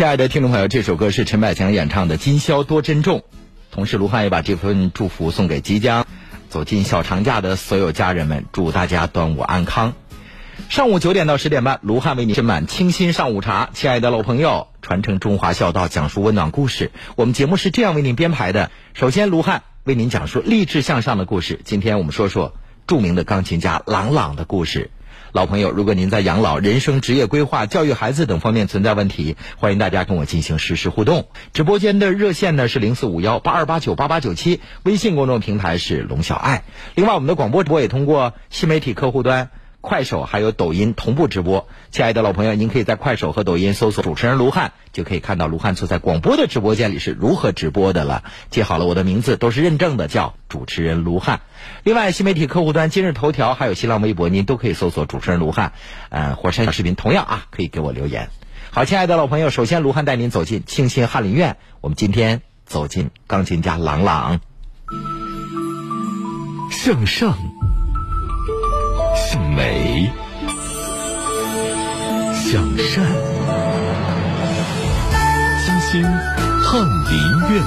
亲爱的听众朋友，这首歌是陈百强演唱的《今宵多珍重》，同时卢汉也把这份祝福送给即将走进小长假的所有家人们，祝大家端午安康。上午九点到十点半，卢汉为您斟满清新上午茶。亲爱的老朋友，传承中华孝道，讲述温暖故事。我们节目是这样为您编排的：首先，卢汉为您讲述励志向上的故事。今天我们说说著名的钢琴家郎朗的故事。老朋友，如果您在养老、人生、职业规划、教育孩子等方面存在问题，欢迎大家跟我进行实时互动。直播间的热线呢是零四五幺八二八九八八九七，微信公众平台是龙小爱。另外，我们的广播直播也通过新媒体客户端。快手还有抖音同步直播，亲爱的老朋友，您可以在快手和抖音搜索主持人卢汉，就可以看到卢汉坐在广播的直播间里是如何直播的了。记好了，我的名字都是认证的，叫主持人卢汉。另外，新媒体客户端今日头条还有新浪微博，您都可以搜索主持人卢汉。呃，火山小视频同样啊，可以给我留言。好，亲爱的老朋友，首先卢汉带您走进庆新翰林院，我们今天走进钢琴家郎朗，向上。向美，向善，清新翰林院。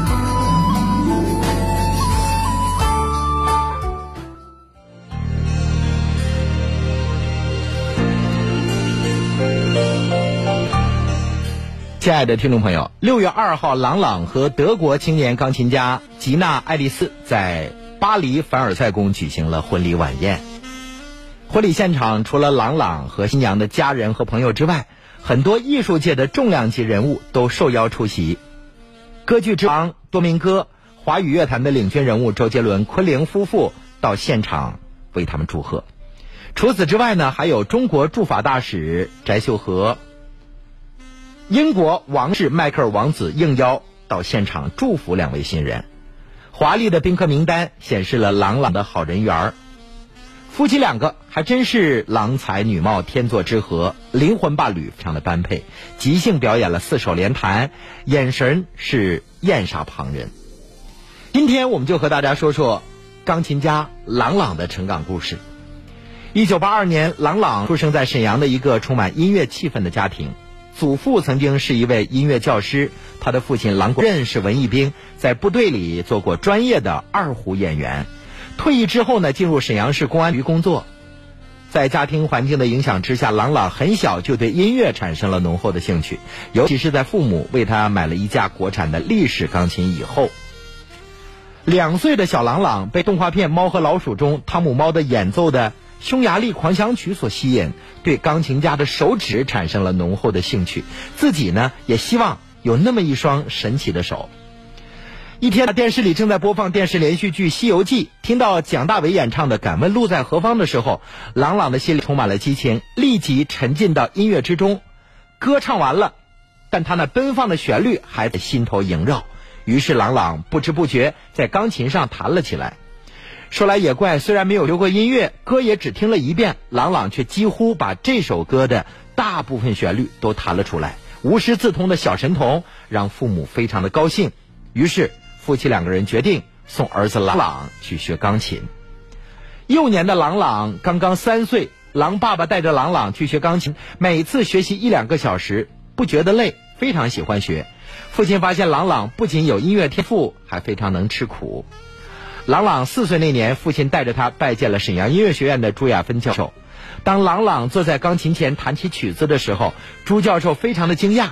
亲爱的听众朋友，六月二号，朗朗和德国青年钢琴家吉娜·爱丽丝在巴黎凡尔赛宫举行了婚礼晚宴。婚礼现场除了朗朗和新娘的家人和朋友之外，很多艺术界的重量级人物都受邀出席。歌剧之王多明戈、华语乐坛的领军人物周杰伦、昆凌夫妇到现场为他们祝贺。除此之外呢，还有中国驻法大使翟秀和、英国王室迈克尔王子应邀到现场祝福两位新人。华丽的宾客名单显示了朗朗的好人缘儿。夫妻两个还真是郎才女貌、天作之合，灵魂伴侣非常的般配。即兴表演了四手联弹，眼神是艳煞旁人。今天我们就和大家说说钢琴家郎朗的成长故事。一九八二年，郎朗出生在沈阳的一个充满音乐气氛的家庭，祖父曾经是一位音乐教师，他的父亲郎国任是文艺兵，在部队里做过专业的二胡演员。退役之后呢，进入沈阳市公安局工作。在家庭环境的影响之下，郎朗很小就对音乐产生了浓厚的兴趣，尤其是在父母为他买了一架国产的历史钢琴以后。两岁的小郎朗被动画片《猫和老鼠》中汤姆猫的演奏的匈牙利狂想曲所吸引，对钢琴家的手指产生了浓厚的兴趣，自己呢也希望有那么一双神奇的手。一天，电视里正在播放电视连续剧《西游记》，听到蒋大为演唱的《敢问路在何方》的时候，朗朗的心里充满了激情，立即沉浸到音乐之中。歌唱完了，但他那奔放的旋律还在心头萦绕。于是，朗朗不知不觉在钢琴上弹了起来。说来也怪，虽然没有学过音乐，歌也只听了一遍，朗朗却几乎把这首歌的大部分旋律都弹了出来。无师自通的小神童让父母非常的高兴，于是。夫妻两个人决定送儿子朗朗去学钢琴。幼年的朗朗刚刚三岁，狼爸爸带着朗朗去学钢琴，每次学习一两个小时，不觉得累，非常喜欢学。父亲发现朗朗不仅有音乐天赋，还非常能吃苦。朗朗四岁那年，父亲带着他拜见了沈阳音乐学院的朱亚芬教授。当朗朗坐在钢琴前弹起曲子的时候，朱教授非常的惊讶。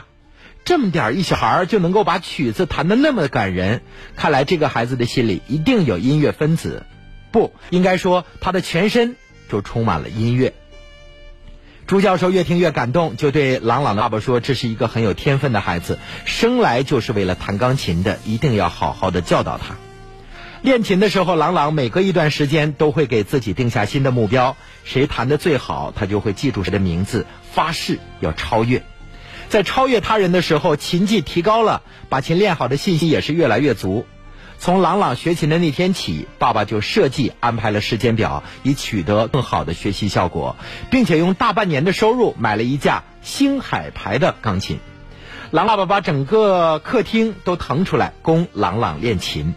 这么点儿一小孩儿就能够把曲子弹得那么感人，看来这个孩子的心里一定有音乐分子，不应该说他的全身就充满了音乐。朱教授越听越感动，就对朗朗的爸爸说：“这是一个很有天分的孩子，生来就是为了弹钢琴的，一定要好好的教导他。”练琴的时候，朗朗每隔一段时间都会给自己定下新的目标，谁弹得最好，他就会记住谁的名字，发誓要超越。在超越他人的时候，琴技提高了，把琴练好的信心也是越来越足。从朗朗学琴的那天起，爸爸就设计安排了时间表，以取得更好的学习效果，并且用大半年的收入买了一架星海牌的钢琴。郎爸爸把整个客厅都腾出来供朗朗练琴。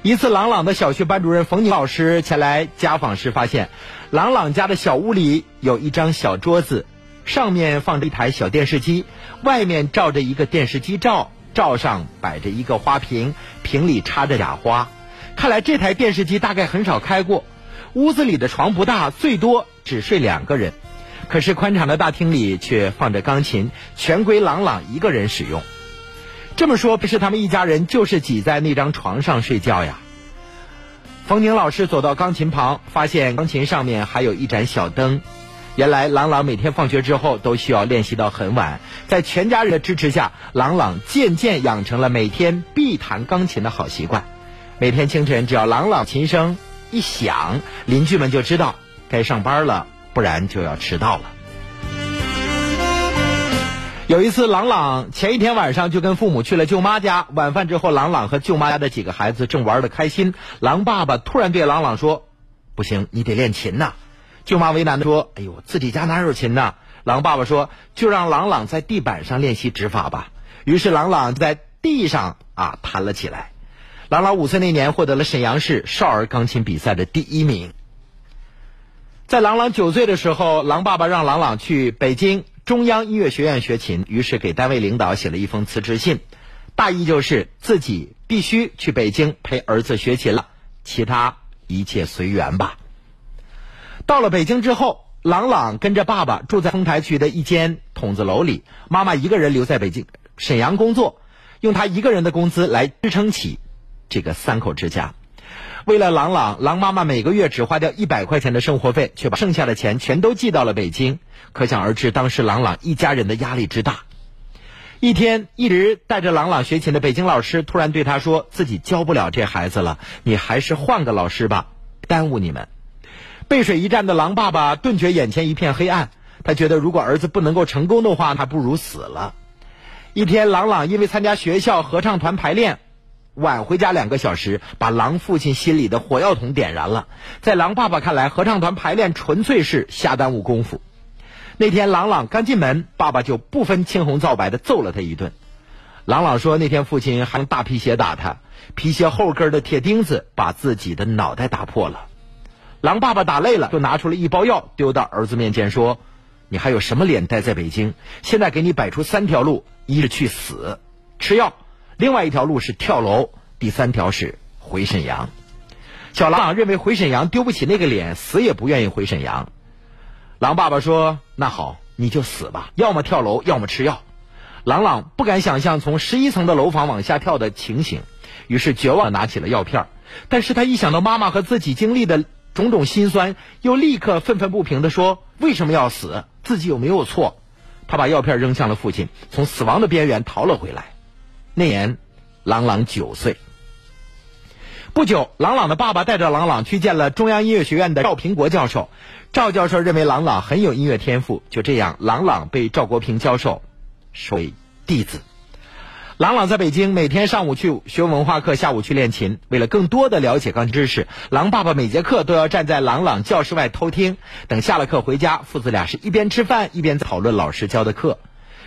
一次，朗朗的小学班主任冯宁老师前来家访时，发现朗朗家的小屋里有一张小桌子。上面放着一台小电视机，外面罩着一个电视机罩，罩上摆着一个花瓶，瓶里插着假花。看来这台电视机大概很少开过。屋子里的床不大，最多只睡两个人。可是宽敞的大厅里却放着钢琴，全归朗朗一个人使用。这么说，不是他们一家人就是挤在那张床上睡觉呀？冯宁老师走到钢琴旁，发现钢琴上面还有一盏小灯。原来朗朗每天放学之后都需要练习到很晚，在全家人的支持下，朗朗渐渐养成了每天必弹钢琴的好习惯。每天清晨，只要朗朗琴声一响，邻居们就知道该上班了，不然就要迟到了。有一次，朗朗前一天晚上就跟父母去了舅妈家。晚饭之后，朗朗和舅妈家的几个孩子正玩得开心，狼爸爸突然对朗朗说：“不行，你得练琴呐。”舅妈为难的说：“哎呦，自己家哪有琴呢？”狼爸爸说：“就让朗朗在地板上练习指法吧。”于是朗朗在地上啊弹了起来。朗朗五岁那年获得了沈阳市少儿钢琴比赛的第一名。在朗朗九岁的时候，狼爸爸让朗朗去北京中央音乐学院学琴，于是给单位领导写了一封辞职信，大意就是自己必须去北京陪儿子学琴了，其他一切随缘吧。到了北京之后，朗朗跟着爸爸住在丰台区的一间筒子楼里，妈妈一个人留在北京沈阳工作，用她一个人的工资来支撑起这个三口之家。为了朗朗，狼妈妈每个月只花掉一百块钱的生活费，却把剩下的钱全都寄到了北京。可想而知，当时朗朗一家人的压力之大。一天，一直带着朗朗学琴的北京老师突然对他说：“自己教不了这孩子了，你还是换个老师吧，耽误你们。”背水一战的狼爸爸顿觉眼前一片黑暗，他觉得如果儿子不能够成功的话，还不如死了。一天，朗朗因为参加学校合唱团排练，晚回家两个小时，把狼父亲心里的火药桶点燃了。在狼爸爸看来，合唱团排练纯粹是瞎耽误功夫。那天，朗朗刚进门，爸爸就不分青红皂白的揍了他一顿。朗朗说，那天父亲还用大皮鞋打他，皮鞋后跟的铁钉子把自己的脑袋打破了。狼爸爸打累了，就拿出了一包药，丢到儿子面前说：“你还有什么脸待在北京？现在给你摆出三条路：一是去死，吃药；另外一条路是跳楼；第三条是回沈阳。”小狼认为回沈阳丢不起那个脸，死也不愿意回沈阳。狼爸爸说：“那好，你就死吧，要么跳楼，要么吃药。”朗朗不敢想象从十一层的楼房往下跳的情形，于是绝望拿起了药片。但是他一想到妈妈和自己经历的，种种心酸，又立刻愤愤不平地说：“为什么要死？自己有没有错？”他把药片扔向了父亲，从死亡的边缘逃了回来。那年，朗朗九岁。不久，朗朗的爸爸带着朗朗去见了中央音乐学院的赵平国教授。赵教授认为朗朗很有音乐天赋，就这样，朗朗被赵国平教授收为弟子。朗朗在北京每天上午去学文化课，下午去练琴。为了更多的了解钢琴知识，狼爸爸每节课都要站在朗朗教室外偷听。等下了课回家，父子俩是一边吃饭一边讨论老师教的课。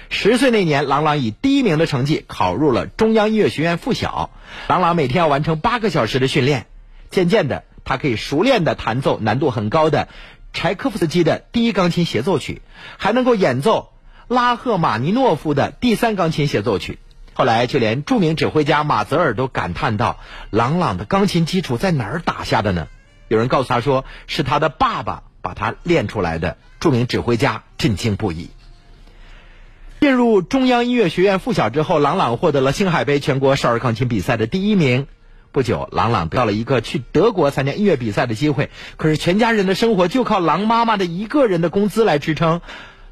十岁那年，朗朗以第一名的成绩考入了中央音乐学院附小。朗朗每天要完成八个小时的训练，渐渐的，他可以熟练的弹奏难度很高的柴可夫斯基的第一钢琴协奏曲，还能够演奏拉赫玛尼诺夫的第三钢琴协奏曲。后来，就连著名指挥家马泽尔都感叹道：“朗朗的钢琴基础在哪儿打下的呢？”有人告诉他说：“是他的爸爸把他练出来的。”著名指挥家震惊不已。进入中央音乐学院附小之后，朗朗获得了星海杯全国少儿钢琴比赛的第一名。不久，朗朗得到了一个去德国参加音乐比赛的机会。可是，全家人的生活就靠狼妈妈的一个人的工资来支撑。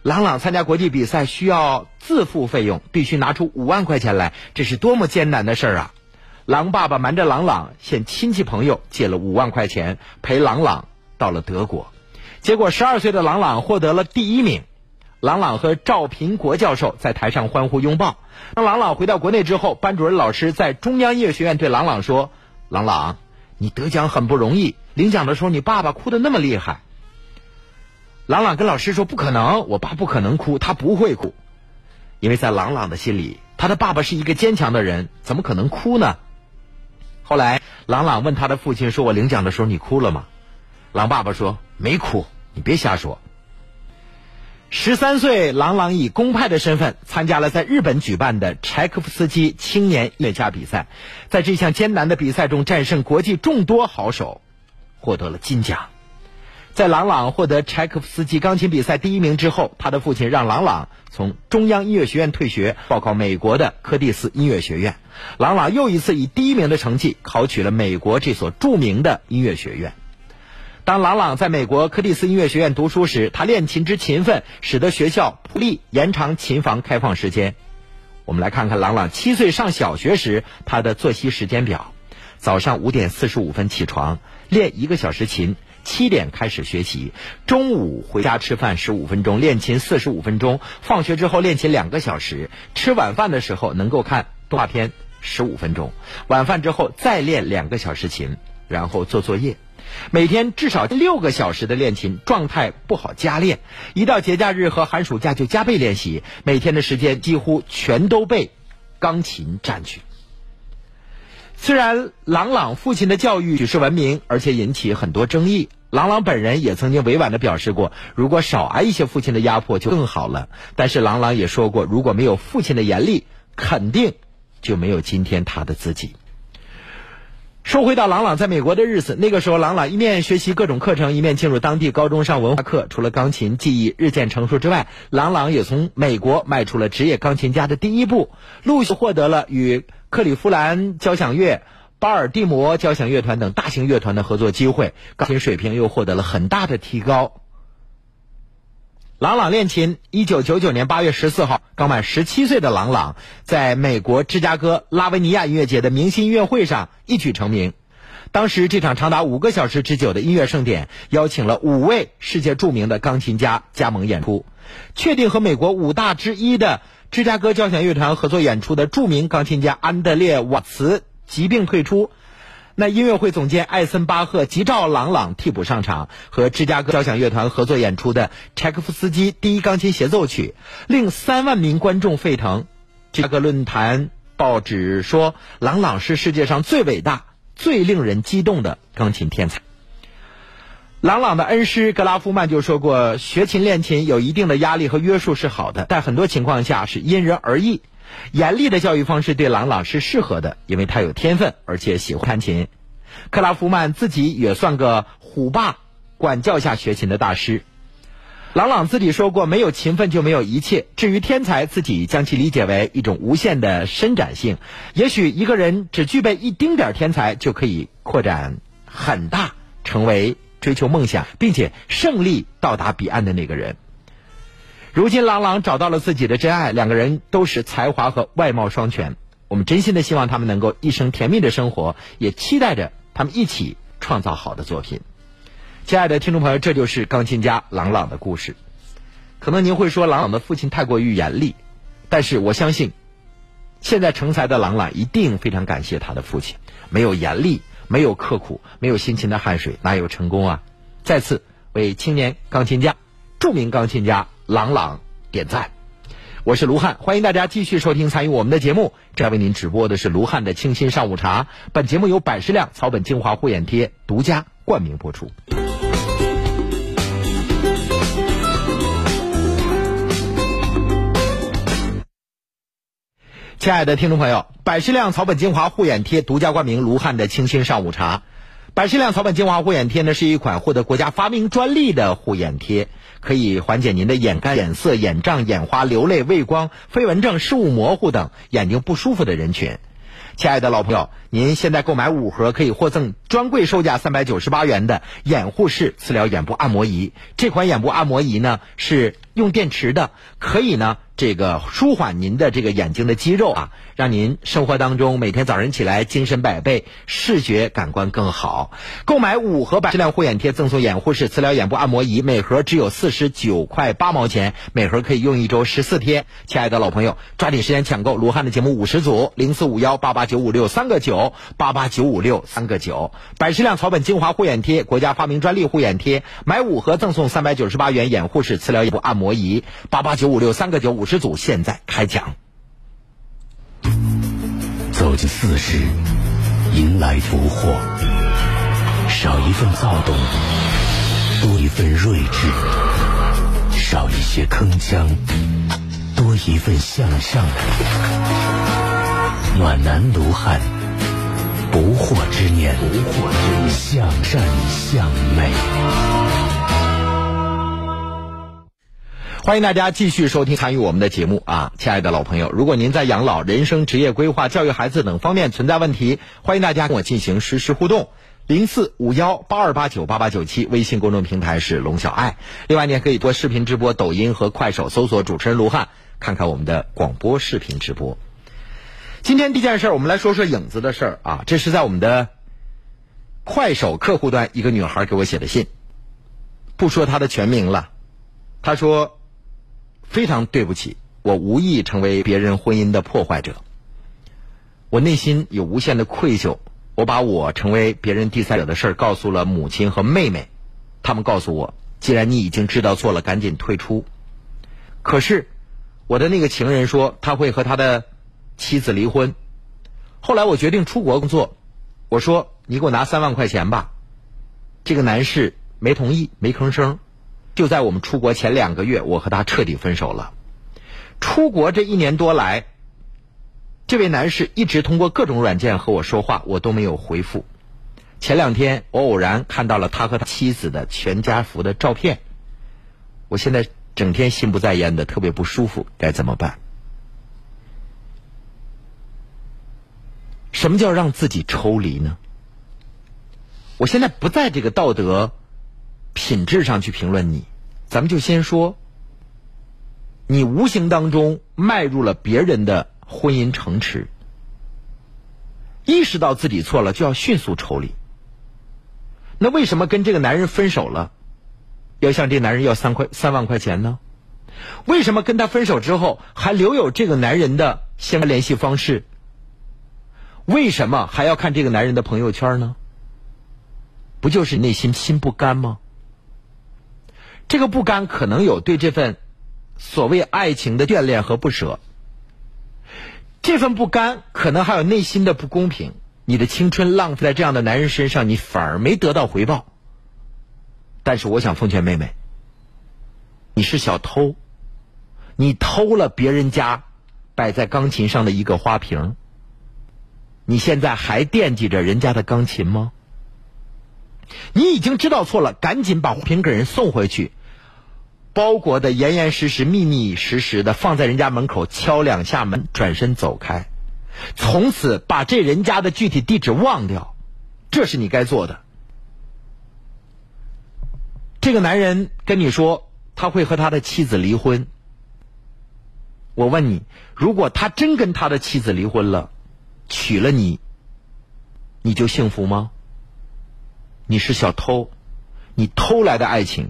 朗朗参加国际比赛需要自付费用，必须拿出五万块钱来，这是多么艰难的事儿啊！狼爸爸瞒着朗朗，向亲戚朋友借了五万块钱，陪朗朗到了德国。结果，十二岁的朗朗获得了第一名。朗朗和赵平国教授在台上欢呼拥抱。当朗朗回到国内之后，班主任老师在中央音乐学院对朗朗说：“朗朗，你得奖很不容易，领奖的时候你爸爸哭得那么厉害。”朗朗跟老师说：“不可能，我爸不可能哭，他不会哭，因为在朗朗的心里，他的爸爸是一个坚强的人，怎么可能哭呢？”后来，朗朗问他的父亲说：“我领奖的时候你哭了吗？”朗爸爸说：“没哭，你别瞎说。”十三岁，朗朗以公派的身份参加了在日本举办的柴可夫斯基青年乐家比赛，在这项艰难的比赛中战胜国际众多好手，获得了金奖。在郎朗获得柴可夫斯基钢琴比赛第一名之后，他的父亲让郎朗从中央音乐学院退学，报考美国的柯蒂斯音乐学院。郎朗又一次以第一名的成绩考取了美国这所著名的音乐学院。当郎朗在美国柯蒂斯音乐学院读书时，他练琴之勤奋，使得学校普力延长琴房开放时间。我们来看看郎朗七岁上小学时他的作息时间表：早上五点四十五分起床，练一个小时琴；七点开始学习，中午回家吃饭十五分钟，练琴四十五分钟；放学之后练琴两个小时，吃晚饭的时候能够看动画片十五分钟，晚饭之后再练两个小时琴，然后做作业。每天至少六个小时的练琴，状态不好加练。一到节假日和寒暑假就加倍练习，每天的时间几乎全都被钢琴占据。虽然郎朗父亲的教育举世闻名，而且引起很多争议，郎朗本人也曾经委婉的表示过，如果少挨一些父亲的压迫就更好了。但是郎朗也说过，如果没有父亲的严厉，肯定就没有今天他的自己。说回到朗朗在美国的日子，那个时候朗朗一面学习各种课程，一面进入当地高中上文化课。除了钢琴技艺日渐成熟之外，朗朗也从美国迈出了职业钢琴家的第一步，陆续获得了与克利夫兰交响乐、巴尔的摩交响乐团等大型乐团的合作机会，钢琴水平又获得了很大的提高。朗朗练琴。一九九九年八月十四号，刚满十七岁的朗朗在美国芝加哥拉维尼亚音乐节的明星音乐会上一举成名。当时这场长达五个小时之久的音乐盛典，邀请了五位世界著名的钢琴家加盟演出。确定和美国五大之一的芝加哥交响乐团合作演出的著名钢琴家安德烈瓦茨疾病退出。那音乐会总监艾森巴赫急召朗朗替补上场，和芝加哥交响乐团合作演出的柴可夫斯基第一钢琴协奏曲，令三万名观众沸腾。芝加哥论坛报纸说，朗朗是世界上最伟大、最令人激动的钢琴天才。朗朗的恩师格拉夫曼就说过，学琴练琴有一定的压力和约束是好的，但很多情况下是因人而异。严厉的教育方式对朗朗是适合的，因为他有天分，而且喜欢弹琴。克拉夫曼自己也算个虎爸管教下学琴的大师。朗朗自己说过：“没有勤奋就没有一切。”至于天才，自己将其理解为一种无限的伸展性。也许一个人只具备一丁点天才，就可以扩展很大，成为追求梦想并且胜利到达彼岸的那个人。如今，郎朗找到了自己的真爱，两个人都是才华和外貌双全。我们真心的希望他们能够一生甜蜜的生活，也期待着他们一起创造好的作品。亲爱的听众朋友，这就是钢琴家郎朗的故事。可能您会说，郎朗的父亲太过于严厉，但是我相信，现在成才的郎朗一定非常感谢他的父亲。没有严厉，没有刻苦，没有辛勤的汗水，哪有成功啊？再次为青年钢琴家、著名钢琴家。朗朗点赞，我是卢汉，欢迎大家继续收听参与我们的节目。这为您直播的是卢汉的清新上午茶。本节目由百事亮草本精华护眼贴独家冠名播出。亲爱的听众朋友，百事亮草本精华护眼贴独家冠名卢汉的清新上午茶。百事亮草本精华护眼贴呢，是一款获得国家发明专利的护眼贴。可以缓解您的眼干、眼涩、眼胀、眼花、流泪、畏光、飞蚊症、视物模糊等眼睛不舒服的人群。亲爱的老朋友，您现在购买五盒可以获赠专柜售价三百九十八元的眼护式磁疗眼部按摩仪。这款眼部按摩仪呢是用电池的，可以呢。这个舒缓您的这个眼睛的肌肉啊，让您生活当中每天早晨起来精神百倍，视觉感官更好。购买五盒百视亮护眼贴，赠送眼护式磁疗眼部按摩仪，每盒只有四十九块八毛钱，每盒可以用一周十四天。亲爱的老朋友，抓紧时间抢购卢汉的节目五十组，零四五幺八八九五六三个九八八九五六三个九。百视亮草本精华护眼贴，国家发明专利护眼贴，买五盒赠送三百九十八元眼护式磁疗眼部按摩魔仪，八八九五六三个九五。十组现在开讲。走进四十，迎来福祸。少一份躁动，多一份睿智。少一些铿锵，多一份向上。暖男卢汉，不惑之年，不惑之年，向善向美。欢迎大家继续收听参与我们的节目啊，亲爱的老朋友，如果您在养老、人生、职业规划、教育孩子等方面存在问题，欢迎大家跟我进行实时互动。零四五幺八二八九八八九七，微信公众平台是龙小爱。另外，你也可以多视频直播，抖音和快手搜索主持人卢汉，看看我们的广播视频直播。今天第一件事，我们来说说影子的事儿啊。这是在我们的快手客户端，一个女孩给我写的信，不说她的全名了。她说：“非常对不起，我无意成为别人婚姻的破坏者。我内心有无限的愧疚。”我把我成为别人第三者的事告诉了母亲和妹妹，他们告诉我，既然你已经知道错了，赶紧退出。可是，我的那个情人说他会和他的妻子离婚。后来我决定出国工作，我说你给我拿三万块钱吧。这个男士没同意，没吭声。就在我们出国前两个月，我和他彻底分手了。出国这一年多来。这位男士一直通过各种软件和我说话，我都没有回复。前两天我偶然看到了他和他妻子的全家福的照片，我现在整天心不在焉的，特别不舒服，该怎么办？什么叫让自己抽离呢？我现在不在这个道德品质上去评论你，咱们就先说，你无形当中迈入了别人的。婚姻城池，意识到自己错了就要迅速抽离。那为什么跟这个男人分手了，要向这男人要三块三万块钱呢？为什么跟他分手之后还留有这个男人的相关联系方式？为什么还要看这个男人的朋友圈呢？不就是内心心不甘吗？这个不甘可能有对这份所谓爱情的眷恋和不舍。这份不甘，可能还有内心的不公平。你的青春浪费在这样的男人身上，你反而没得到回报。但是，我想奉劝妹妹，你是小偷，你偷了别人家摆在钢琴上的一个花瓶，你现在还惦记着人家的钢琴吗？你已经知道错了，赶紧把花瓶给人送回去。包裹的严严实实、密密实实的，放在人家门口，敲两下门，转身走开，从此把这人家的具体地址忘掉，这是你该做的。这个男人跟你说他会和他的妻子离婚，我问你，如果他真跟他的妻子离婚了，娶了你，你就幸福吗？你是小偷，你偷来的爱情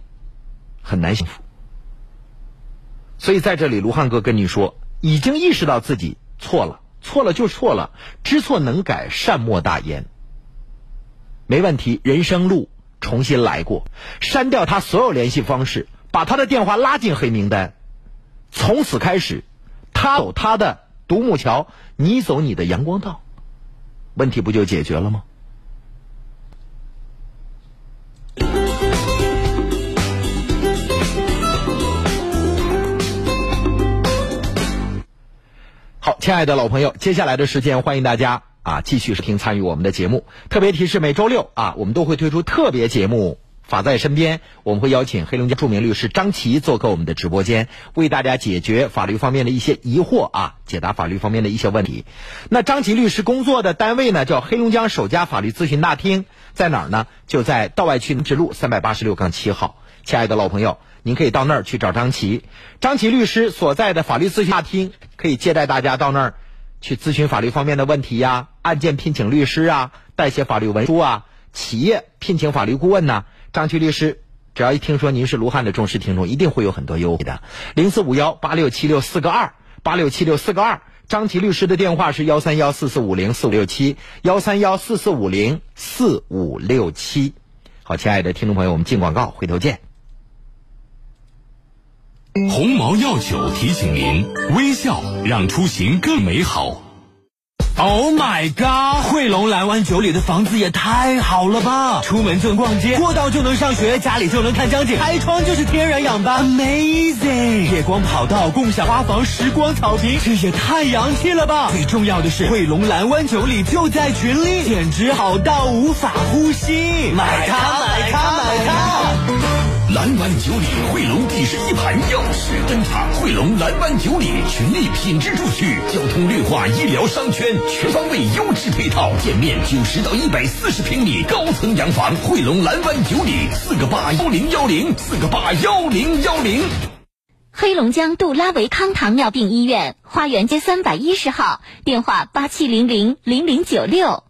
很难幸福。所以在这里，卢汉哥跟你说，已经意识到自己错了，错了就错了，知错能改，善莫大焉。没问题，人生路重新来过，删掉他所有联系方式，把他的电话拉进黑名单，从此开始，他走他的独木桥，你走你的阳光道，问题不就解决了吗？好，亲爱的老朋友，接下来的时间欢迎大家啊继续收听参与我们的节目。特别提示：每周六啊，我们都会推出特别节目《法在身边》，我们会邀请黑龙江著名律师张琪做客我们的直播间，为大家解决法律方面的一些疑惑啊，解答法律方面的一些问题。那张琪律师工作的单位呢，叫黑龙江首家法律咨询大厅，在哪儿呢？就在道外区直路三百八十六杠七号。亲爱的老朋友。您可以到那儿去找张琪，张琪律师所在的法律咨询大厅可以接待大家到那儿去咨询法律方面的问题呀，案件聘请律师啊，代写法律文书啊，企业聘请法律顾问呐。张琪律师只要一听说您是卢汉的忠实听众，一定会有很多优惠的。零四五幺八六七六四个二八六七六四个二，张琪律师的电话是幺三幺四四五零四五六七幺三幺四四五零四五六七。好，亲爱的听众朋友，我们进广告，回头见。鸿茅药酒提醒您：微笑让出行更美好。Oh my god！汇龙蓝湾九里的房子也太好了吧！出门就能逛街，过道就能上学，家里就能看江景，开窗就是天然氧吧，Amazing！夜光跑道、共享花房、时光草坪，这也太洋气了吧！最重要的是，汇龙蓝湾九里就在群里，简直好到无法呼吸！买它，买它，买它！蓝湾九里汇龙第十一盘耀世登场，汇龙蓝湾九里群力品质住区，交通绿化、医疗、商圈全方位优质配套，店面九十到一百四十平米高层洋房。汇龙蓝湾九里四个八幺零幺零四个八幺零幺零。黑龙江杜拉维康糖尿病医院花园街三百一十号，电话八七零零零零九六。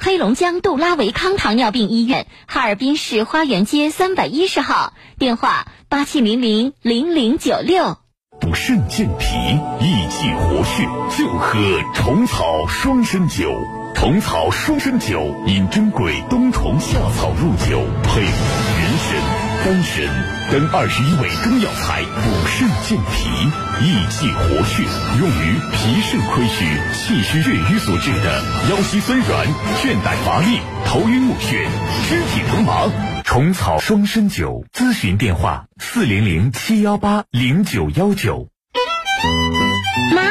黑龙江杜拉维康糖尿病医院哈尔滨市花园街三百一十号，电话八七零零零零九六。补肾健脾、益气活血，就喝虫草双参酒。虫草双参酒饮珍贵冬虫夏草入酒，配合人参、丹参。等二十一味中药材，补肾健脾、益气活血，用于脾肾亏虚、气虚血瘀所致的腰膝酸软、倦怠乏力、头晕目眩、肢体疼麻。虫草双参酒，咨询电话：四零零七幺八零九幺九。妈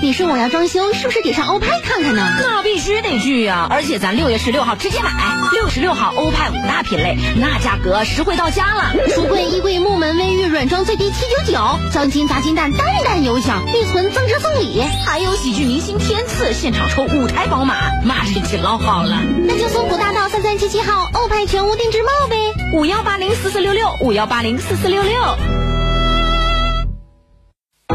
你说我要装修，是不是得上欧派看看呢？那必须得去呀！而且咱六月十六号直接买，六十六号欧派五大品类，那价格实惠到家了。橱柜、衣柜、木门、卫浴软装最低七九九，装金砸金蛋，蛋蛋有奖，内存增值送礼，还有喜剧明星天赐现场抽五台宝马，那运气老好了。那就松浦大道三三七七号欧派全屋定制帽呗，五幺八零四四六六，五幺八零四四六六。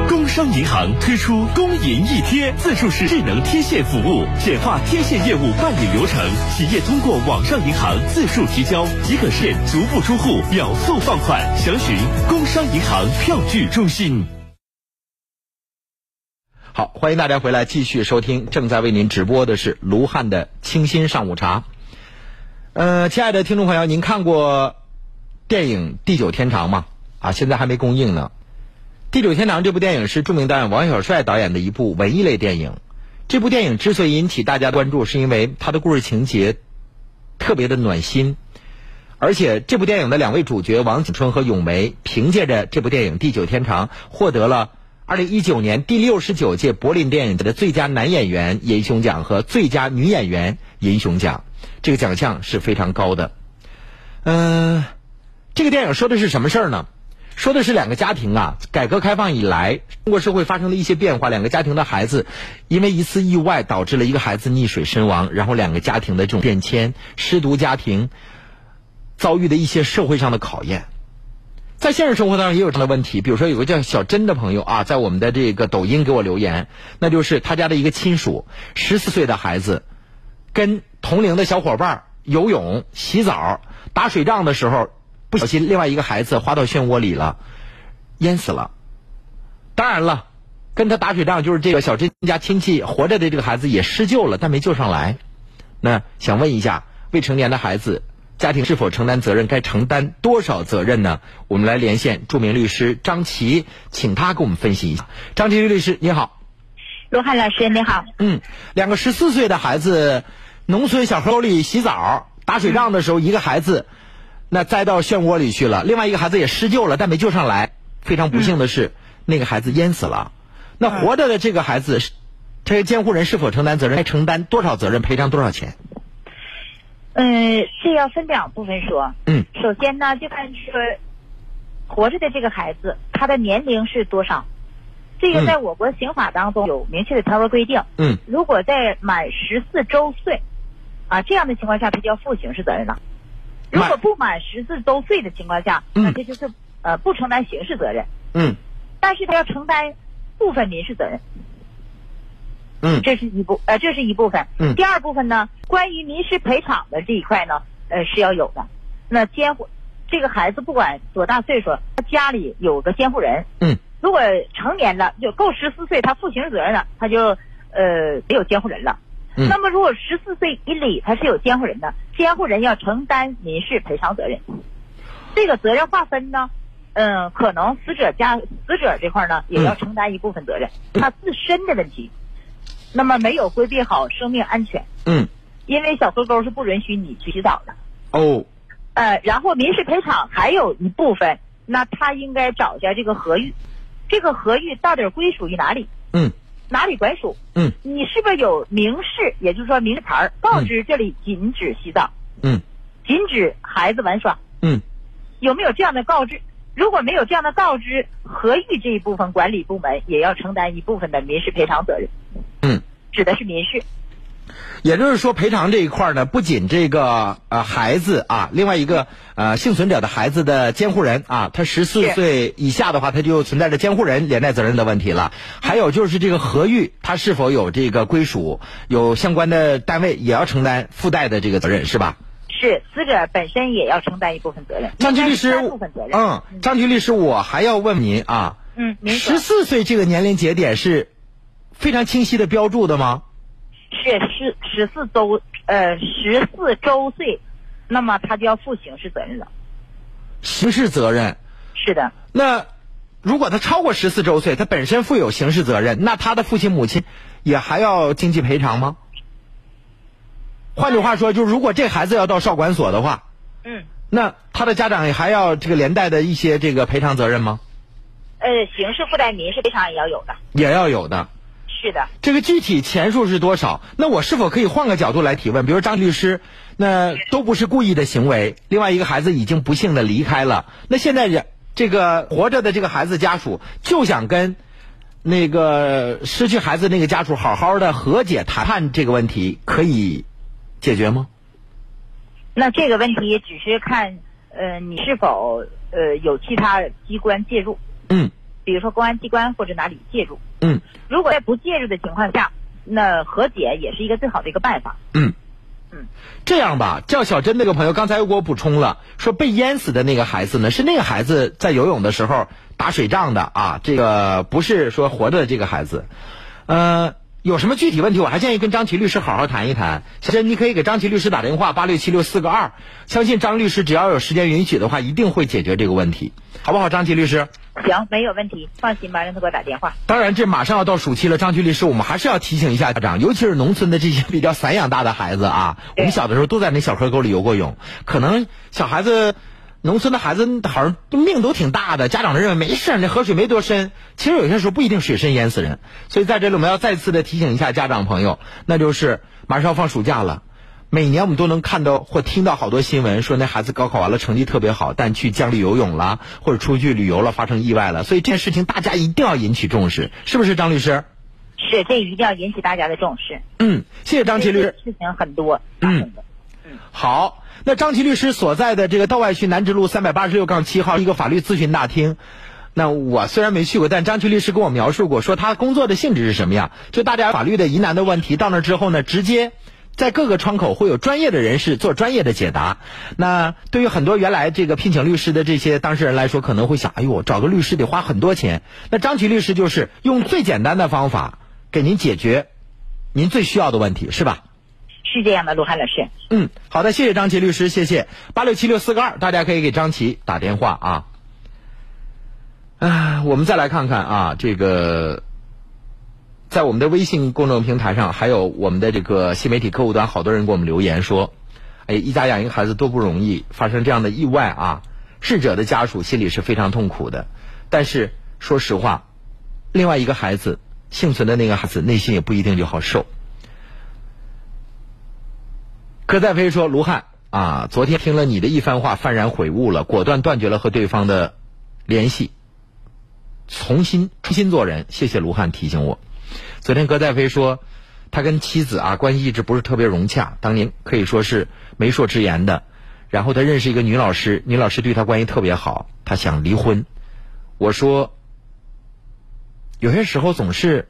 工商银行推出工银一贴自助式智能贴现服务，简化贴现业务办理流程。企业通过网上银行自助提交，即可实现足不出户秒速放款。详询工商银行票据中心。好，欢迎大家回来继续收听，正在为您直播的是卢汉的清新上午茶。呃，亲爱的听众朋友，您看过电影《地久天长》吗？啊，现在还没公映呢。《地久天长》这部电影是著名导演王小帅导演的一部文艺类电影。这部电影之所以引起大家关注，是因为它的故事情节特别的暖心，而且这部电影的两位主角王景春和咏梅，凭借着这部电影《地久天长》，获得了2019年第六十九届柏林电影节的最佳男演员银熊奖和最佳女演员银熊奖，这个奖项是非常高的。嗯，这个电影说的是什么事儿呢？说的是两个家庭啊，改革开放以来，中国社会发生了一些变化。两个家庭的孩子，因为一次意外导致了一个孩子溺水身亡，然后两个家庭的这种变迁，失独家庭遭遇的一些社会上的考验。在现实生活当中也有这样的问题，比如说有个叫小珍的朋友啊，在我们的这个抖音给我留言，那就是他家的一个亲属，十四岁的孩子，跟同龄的小伙伴游泳、洗澡、打水仗的时候。不小心，另外一个孩子滑到漩涡里了，淹死了。当然了，跟他打水仗就是这个小珍家亲戚活着的这个孩子也施救了，但没救上来。那想问一下，未成年的孩子家庭是否承担责任？该承担多少责任呢？我们来连线著名律师张琪，请他给我们分析一下。张琪律师，你好。罗汉老师，你好。嗯，两个十四岁的孩子，农村小河沟里洗澡打水仗的时候，一个孩子。那栽到漩涡里去了，另外一个孩子也施救了，但没救上来。非常不幸的是，那个孩子淹死了。那活着的这个孩子，这个监护人是否承担责任？该承担多少责任？赔偿多少钱？嗯，这要分两部分说。嗯。首先呢，就看说活着的这个孩子他的年龄是多少？这个在我国刑法当中有明确的条文规定。嗯。如果在满十四周岁，啊这样的情况下，他就要负刑事责任了。如果不满十四周岁的情况下，那这就是呃不承担刑事责任。嗯。但是他要承担部分民事责任。嗯。这是一部呃这是一部分。嗯。第二部分呢，关于民事赔偿的这一块呢，呃是要有的。那监护这个孩子不管多大岁数，他家里有个监护人。嗯。如果成年了就够十四岁，他负刑事责任了，他就呃没有监护人了。那么，如果十四岁以里他是有监护人的，监护人要承担民事赔偿责任。这个责任划分呢，嗯，可能死者家死者这块呢也要承担一部分责任，他自身的问题。那么没有规避好生命安全，嗯，因为小河沟是不允许你去洗澡的。哦，呃，然后民事赔偿还有一部分，那他应该找一下这个合域，这个合域到底归属于哪里？嗯哪里管属？嗯你是不是有明示，也就是说明牌儿告知这里禁止洗澡，嗯禁止孩子玩耍？嗯有没有这样的告知？如果没有这样的告知，合议这一部分管理部门也要承担一部分的民事赔偿责任，嗯。指的是民事。也就是说，赔偿这一块呢，不仅这个呃孩子啊，另外一个呃幸存者的孩子的监护人啊，他十四岁以下的话，他就存在着监护人连带责任的问题了。还有就是这个何玉，他是否有这个归属，有相关的单位也要承担附带的这个责任，是吧？是死者本身也要承担一部分责任，张局律师。嗯，张局律师，我还要问您啊，嗯，十四岁这个年龄节点是非常清晰的标注的吗？是十十四周呃十四周岁，那么他就要负刑事责任了。刑事责任。是的，那如果他超过十四周岁，他本身负有刑事责任，那他的父亲母亲也还要经济赔偿吗？换句话说，就是如果这孩子要到少管所的话，嗯，那他的家长也还要这个连带的一些这个赔偿责任吗？呃，刑事附带民事赔偿也要有的。也要有的。是的，这个具体钱数是多少？那我是否可以换个角度来提问？比如张律师，那都不是故意的行为，另外一个孩子已经不幸的离开了，那现在人这个活着的这个孩子家属就想跟那个失去孩子那个家属好好的和解谈判这个问题，可以解决吗？那这个问题只是看呃你是否呃有其他机关介入，嗯比如说公安机关或者哪里介入。嗯如果在不介入的情况下，那和解也是一个最好的一个办法。嗯嗯，这样吧，叫小珍那个朋友刚才又给我补充了，说被淹死的那个孩子呢，是那个孩子在游泳的时候打水仗的啊，这个不是说活着的这个孩子。呃，有什么具体问题，我还建议跟张琪律师好好谈一谈。小珍，你可以给张琪律师打电话八六七六四个二，相信张律师只要有时间允许的话，一定会解决这个问题，好不好？张琪律师。行，没有问题，放心吧，让他给我打电话。当然，这马上要到暑期了，张琪律师，我们还是要提醒一下家长，尤其是农村的这些比较散养大的孩子啊，我们小的时候都在那小河沟里游过泳，可能小孩子。农村的孩子好像命都挺大的，家长认为没事，那河水没多深。其实有些时候不一定水深淹死人，所以在这里我们要再次的提醒一下家长朋友，那就是马上要放暑假了，每年我们都能看到或听到好多新闻，说那孩子高考完了成绩特别好，但去江里游泳了，或者出去旅游了发生意外了，所以这件事情大家一定要引起重视，是不是张律师？是，这一定要引起大家的重视。嗯，谢谢张琪律师。事情很多发生的。好，那张琪律师所在的这个道外区南直路三百八十六杠七号一个法律咨询大厅，那我虽然没去过，但张琪律师跟我描述过，说他工作的性质是什么样？就大家法律的疑难的问题，到那之后呢，直接在各个窗口会有专业的人士做专业的解答。那对于很多原来这个聘请律师的这些当事人来说，可能会想，哎呦，找个律师得花很多钱。那张琪律师就是用最简单的方法给您解决您最需要的问题，是吧？是这样的，卢汉老师。嗯，好的，谢谢张琪律师，谢谢八六七六四个二，大家可以给张琪打电话啊。啊，我们再来看看啊，这个在我们的微信公众平台上，还有我们的这个新媒体客户端，好多人给我们留言说，哎，一家养一个孩子多不容易，发生这样的意外啊，逝者的家属心里是非常痛苦的。但是说实话，另外一个孩子幸存的那个孩子内心也不一定就好受。柯在飞说：“卢汉啊，昨天听了你的一番话，幡然悔悟了，果断断绝了和对方的联系，重新重新做人。谢谢卢汉提醒我。昨天柯在飞说，他跟妻子啊关系一直不是特别融洽，当年可以说是媒妁之言的。然后他认识一个女老师，女老师对他关系特别好，他想离婚。我说，有些时候总是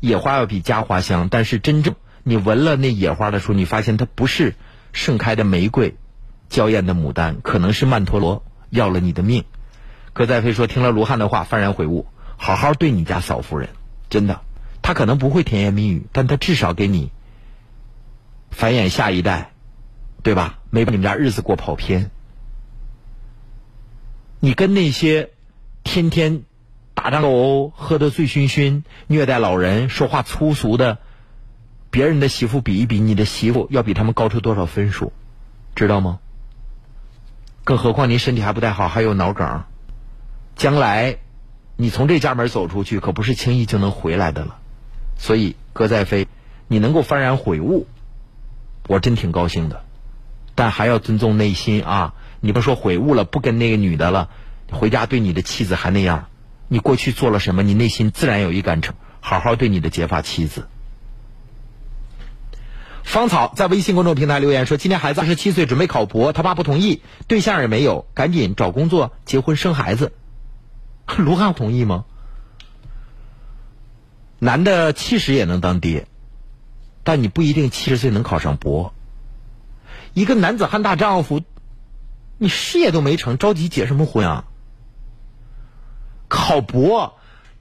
野花要比家花香，但是真正……你闻了那野花的时候，你发现它不是盛开的玫瑰、娇艳的牡丹，可能是曼陀罗要了你的命。葛在飞说：“听了卢汉的话，幡然悔悟，好好对你家嫂夫人，真的，他可能不会甜言蜜语，但他至少给你繁衍下一代，对吧？没把你们家日子过跑偏。你跟那些天天打仗斗殴、喝得醉醺醺、虐待老人、说话粗俗的。”别人的媳妇比一比，你的媳妇要比他们高出多少分数，知道吗？更何况您身体还不太好，还有脑梗，将来你从这家门走出去，可不是轻易就能回来的了。所以，哥在飞，你能够幡然悔悟，我真挺高兴的。但还要尊重内心啊！你不说悔悟了，不跟那个女的了，回家对你的妻子还那样，你过去做了什么？你内心自然有一杆秤，好好对你的结发妻子。芳草在微信公众平台留言说：“今年孩子二十七岁，准备考博，他爸不同意，对象也没有，赶紧找工作、结婚、生孩子。”卢汉同意吗？男的七十也能当爹，但你不一定七十岁能考上博。一个男子汉大丈夫，你事业都没成，着急结什么婚啊？考博。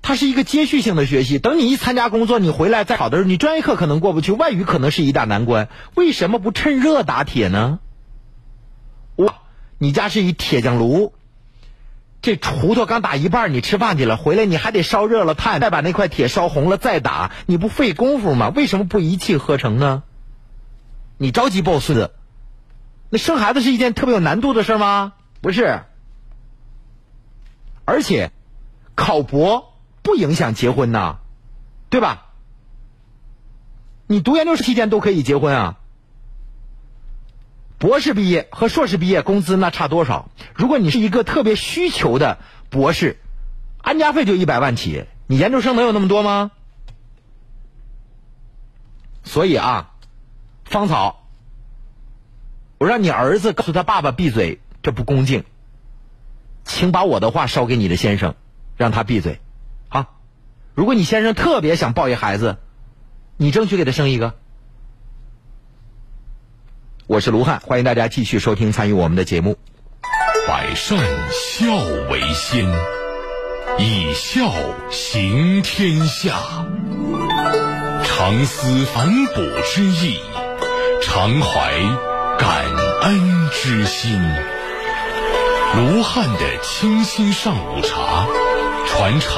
它是一个接续性的学习，等你一参加工作，你回来再考的时候，你专业课可能过不去，外语可能是一大难关。为什么不趁热打铁呢？哇，你家是一铁匠炉，这锄头刚打一半，你吃饭去了，回来你还得烧热了炭，再把那块铁烧红了再打，你不费功夫吗？为什么不一气呵成呢？你着急抱孙子，那生孩子是一件特别有难度的事吗？不是，而且考博。不影响结婚呐，对吧？你读研究生期间都可以结婚啊。博士毕业和硕士毕业工资那差多少？如果你是一个特别需求的博士，安家费就一百万起，你研究生能有那么多吗？所以啊，芳草，我让你儿子告诉他爸爸闭嘴，这不恭敬，请把我的话捎给你的先生，让他闭嘴。如果你先生特别想抱一孩子，你争取给他生一个。我是卢汉，欢迎大家继续收听参与我们的节目。百善孝为先，以孝行天下。常思反哺之意，常怀感恩之心。卢汉的清新上午茶。传承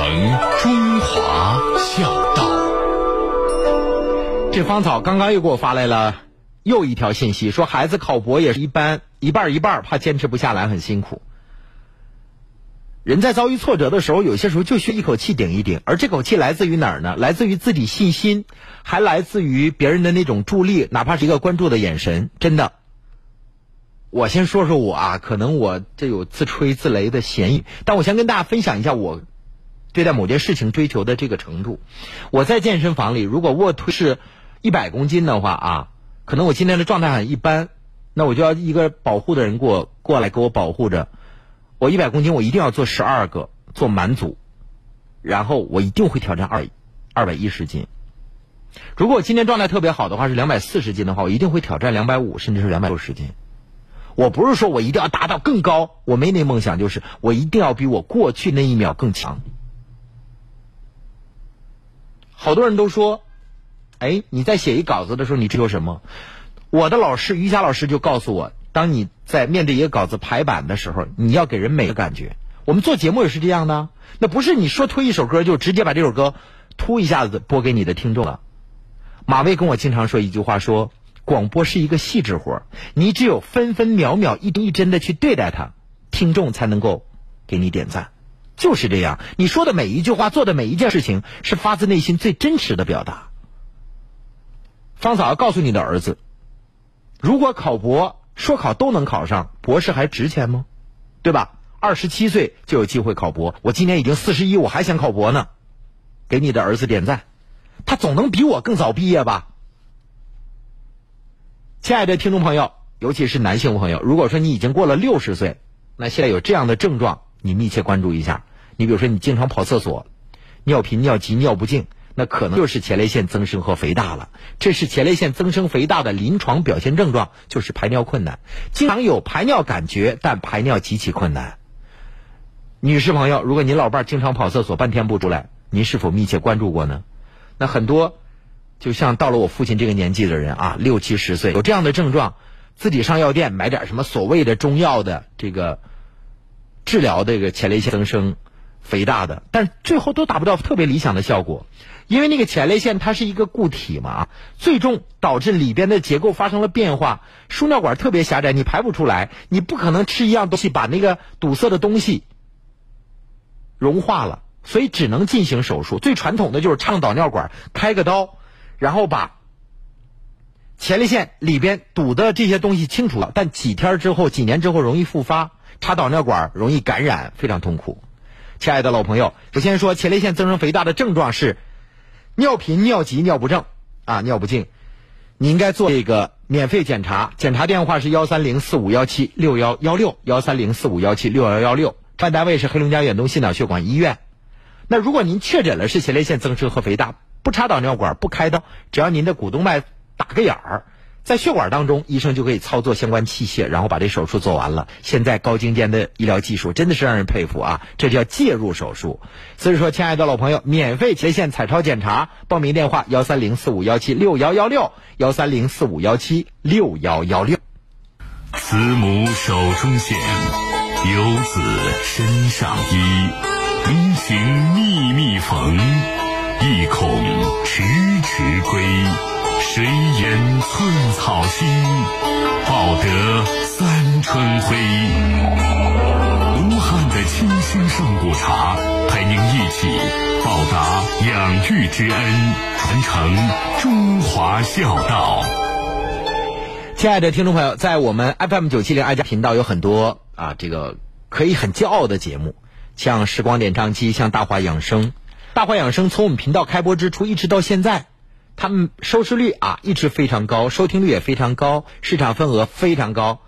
中华孝道。这芳草刚刚又给我发来了又一条信息，说孩子考博也是一般一半一半，怕坚持不下来，很辛苦。人在遭遇挫折的时候，有些时候就需一口气顶一顶，而这口气来自于哪儿呢？来自于自己信心，还来自于别人的那种助力，哪怕是一个关注的眼神。真的，我先说说我啊，可能我这有自吹自擂的嫌疑，但我先跟大家分享一下我。对待某件事情追求的这个程度，我在健身房里，如果卧推是一百公斤的话啊，可能我今天的状态很一般，那我就要一个保护的人给我过来给我保护着。我一百公斤，我一定要做十二个做满组，然后我一定会挑战二二百一十斤。如果我今天状态特别好的话，是两百四十斤的话，我一定会挑战两百五甚至是两百六十斤。我不是说我一定要达到更高，我没那梦想，就是我一定要比我过去那一秒更强。好多人都说，哎，你在写一稿子的时候，你追求什么？我的老师瑜伽老师就告诉我，当你在面对一个稿子排版的时候，你要给人美的感觉。我们做节目也是这样的，那不是你说推一首歌就直接把这首歌突一下子播给你的听众了。马威跟我经常说一句话，说广播是一个细致活你只有分分秒秒一针一针的去对待它，听众才能够给你点赞。就是这样，你说的每一句话，做的每一件事情，是发自内心最真实的表达。方嫂要告诉你的儿子，如果考博说考都能考上，博士还值钱吗？对吧？二十七岁就有机会考博，我今年已经四十一，我还想考博呢。给你的儿子点赞，他总能比我更早毕业吧？亲爱的听众朋友，尤其是男性朋友，如果说你已经过了六十岁，那现在有这样的症状。你密切关注一下，你比如说你经常跑厕所，尿频、尿急、尿不尽，那可能就是前列腺增生和肥大了。这是前列腺增生肥大的临床表现症状，就是排尿困难，经常有排尿感觉，但排尿极其困难。女士朋友，如果您老伴经常跑厕所半天不出来，您是否密切关注过呢？那很多，就像到了我父亲这个年纪的人啊，六七十岁有这样的症状，自己上药店买点什么所谓的中药的这个。治疗这个前列腺增生、肥大的，但最后都达不到特别理想的效果。因为那个前列腺它是一个固体嘛，最终导致里边的结构发生了变化，输尿管特别狭窄，你排不出来，你不可能吃一样东西把那个堵塞的东西融化了，所以只能进行手术。最传统的就是畅导尿管，开个刀，然后把前列腺里边堵的这些东西清除了，但几天之后、几年之后容易复发，插导尿管容易感染，非常痛苦。亲爱的老朋友，首先说前列腺增生肥大的症状是。尿频、尿急、尿不正啊，尿不尽，你应该做这个免费检查。检查电话是幺三零四五幺七六幺幺六幺三零四五幺七六幺幺六，办单位是黑龙江远东心脑血管医院。那如果您确诊了是前列腺增生和肥大，不插导尿管、不开刀，只要您的股动脉打个眼儿。在血管当中，医生就可以操作相关器械，然后把这手术做完了。现在高精尖的医疗技术真的是让人佩服啊！这叫介入手术。所以说，亲爱的老朋友，免费前线彩超检查，报名电话幺三零四五幺七六幺幺六幺三零四五幺七六幺幺六。慈母手中线，游子身上衣。临行密密缝，意恐迟迟归。谁言寸草心，报得三春晖。武汉的清新上古茶，陪您一起报答养育之恩，传承中华孝道。亲爱的听众朋友，在我们 FM 九七零爱家频道有很多啊，这个可以很骄傲的节目，像时光点唱机，像大话养生。大话养生从我们频道开播之初一直到现在。他们收视率啊一直非常高，收听率也非常高，市场份额非常高。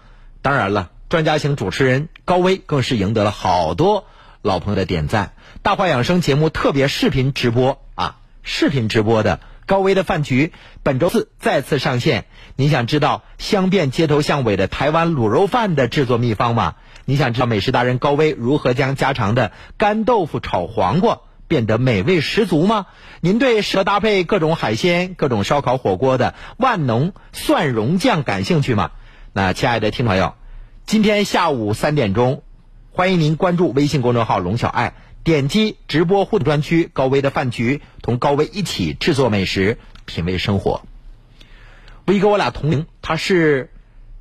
当然了，专家型主持人高威更是赢得了好多老朋友的点赞。大话养生节目特别视频直播啊，视频直播的高威的饭局本周四再次上线。你想知道香遍街头巷尾的台湾卤肉饭的制作秘方吗？你想知道美食达人高威如何将家常的干豆腐炒黄瓜？变得美味十足吗？您对适合搭配各种海鲜、各种烧烤、火锅的万能蒜蓉酱感兴趣吗？那亲爱的听众朋友，今天下午三点钟，欢迎您关注微信公众号“龙小爱”，点击直播互动专区，高威的饭局，同高威一起制作美食，品味生活。威哥我俩同龄，他是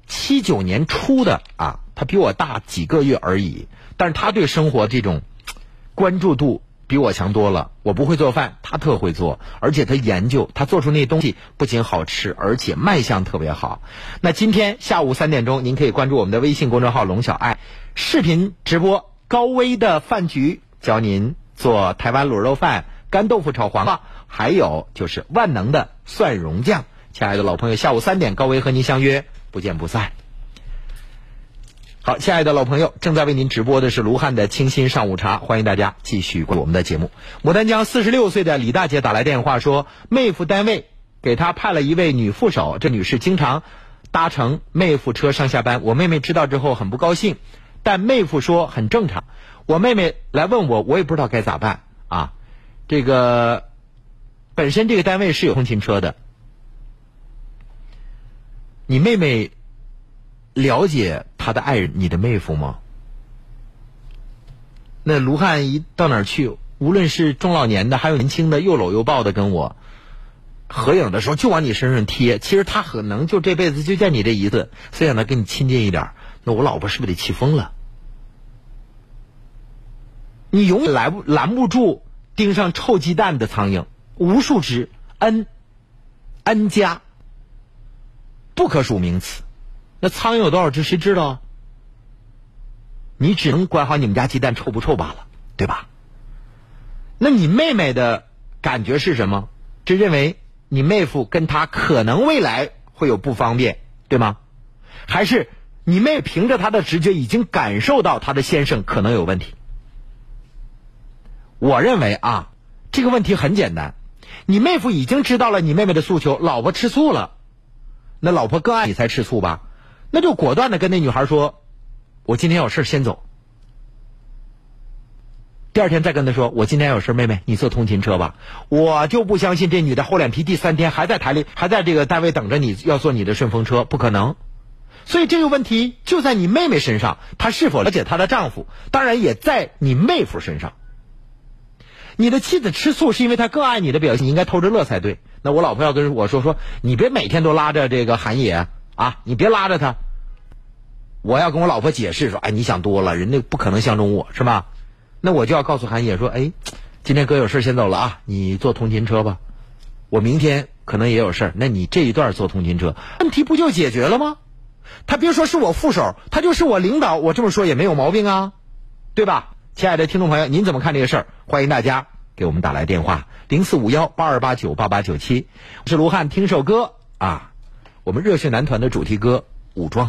七九年出的啊，他比我大几个月而已，但是他对生活这种关注度。比我强多了，我不会做饭，他特会做，而且他研究，他做出那东西不仅好吃，而且卖相特别好。那今天下午三点钟，您可以关注我们的微信公众号“龙小爱”，视频直播高危的饭局，教您做台湾卤肉饭、干豆腐炒黄瓜，还有就是万能的蒜蓉酱。亲爱的老朋友，下午三点，高危和您相约，不见不散。好，亲爱的老朋友，正在为您直播的是卢汉的清新上午茶，欢迎大家继续关注我们的节目。牡丹江四十六岁的李大姐打来电话说，妹夫单位给她派了一位女副手，这女士经常搭乘妹夫车上下班。我妹妹知道之后很不高兴，但妹夫说很正常。我妹妹来问我，我也不知道该咋办啊。这个本身这个单位是有通勤车的，你妹妹。了解他的爱人，你的妹夫吗？那卢汉一到哪儿去，无论是中老年的，还有年轻的，又搂又抱的跟我合影的时候，就往你身上贴。其实他可能就这辈子就见你这一次，所以让他跟你亲近一点。那我老婆是不是得气疯了？你永远拦不拦不住盯上臭鸡蛋的苍蝇，无数只，n n 加，不可数名词。那苍蝇有多少只？谁知道？你只能管好你们家鸡蛋臭不臭罢了，对吧？那你妹妹的感觉是什么？就认为你妹夫跟他可能未来会有不方便，对吗？还是你妹凭着她的直觉已经感受到她的先生可能有问题？我认为啊，这个问题很简单，你妹夫已经知道了你妹妹的诉求，老婆吃醋了，那老婆更爱你才吃醋吧？那就果断的跟那女孩说：“我今天有事先走。”第二天再跟她说：“我今天有事妹妹，你坐通勤车吧。”我就不相信这女的厚脸皮，第三天还在台里，还在这个单位等着你要坐你的顺风车，不可能。所以这个问题就在你妹妹身上，她是否了解她的丈夫？当然也在你妹夫身上。你的妻子吃醋是因为她更爱你的表现，你应该偷着乐才对。那我老婆要跟我说说，你别每天都拉着这个韩野啊，你别拉着他。我要跟我老婆解释说，哎，你想多了，人家不可能相中我是吧？那我就要告诉韩野说，哎，今天哥有事先走了啊，你坐通勤车吧。我明天可能也有事那你这一段坐通勤车，问题不就解决了吗？他别说是我副手，他就是我领导，我这么说也没有毛病啊，对吧？亲爱的听众朋友，您怎么看这个事儿？欢迎大家给我们打来电话，零四五幺八二八九八八九七。我是卢汉，听首歌啊，我们热血男团的主题歌《武装》。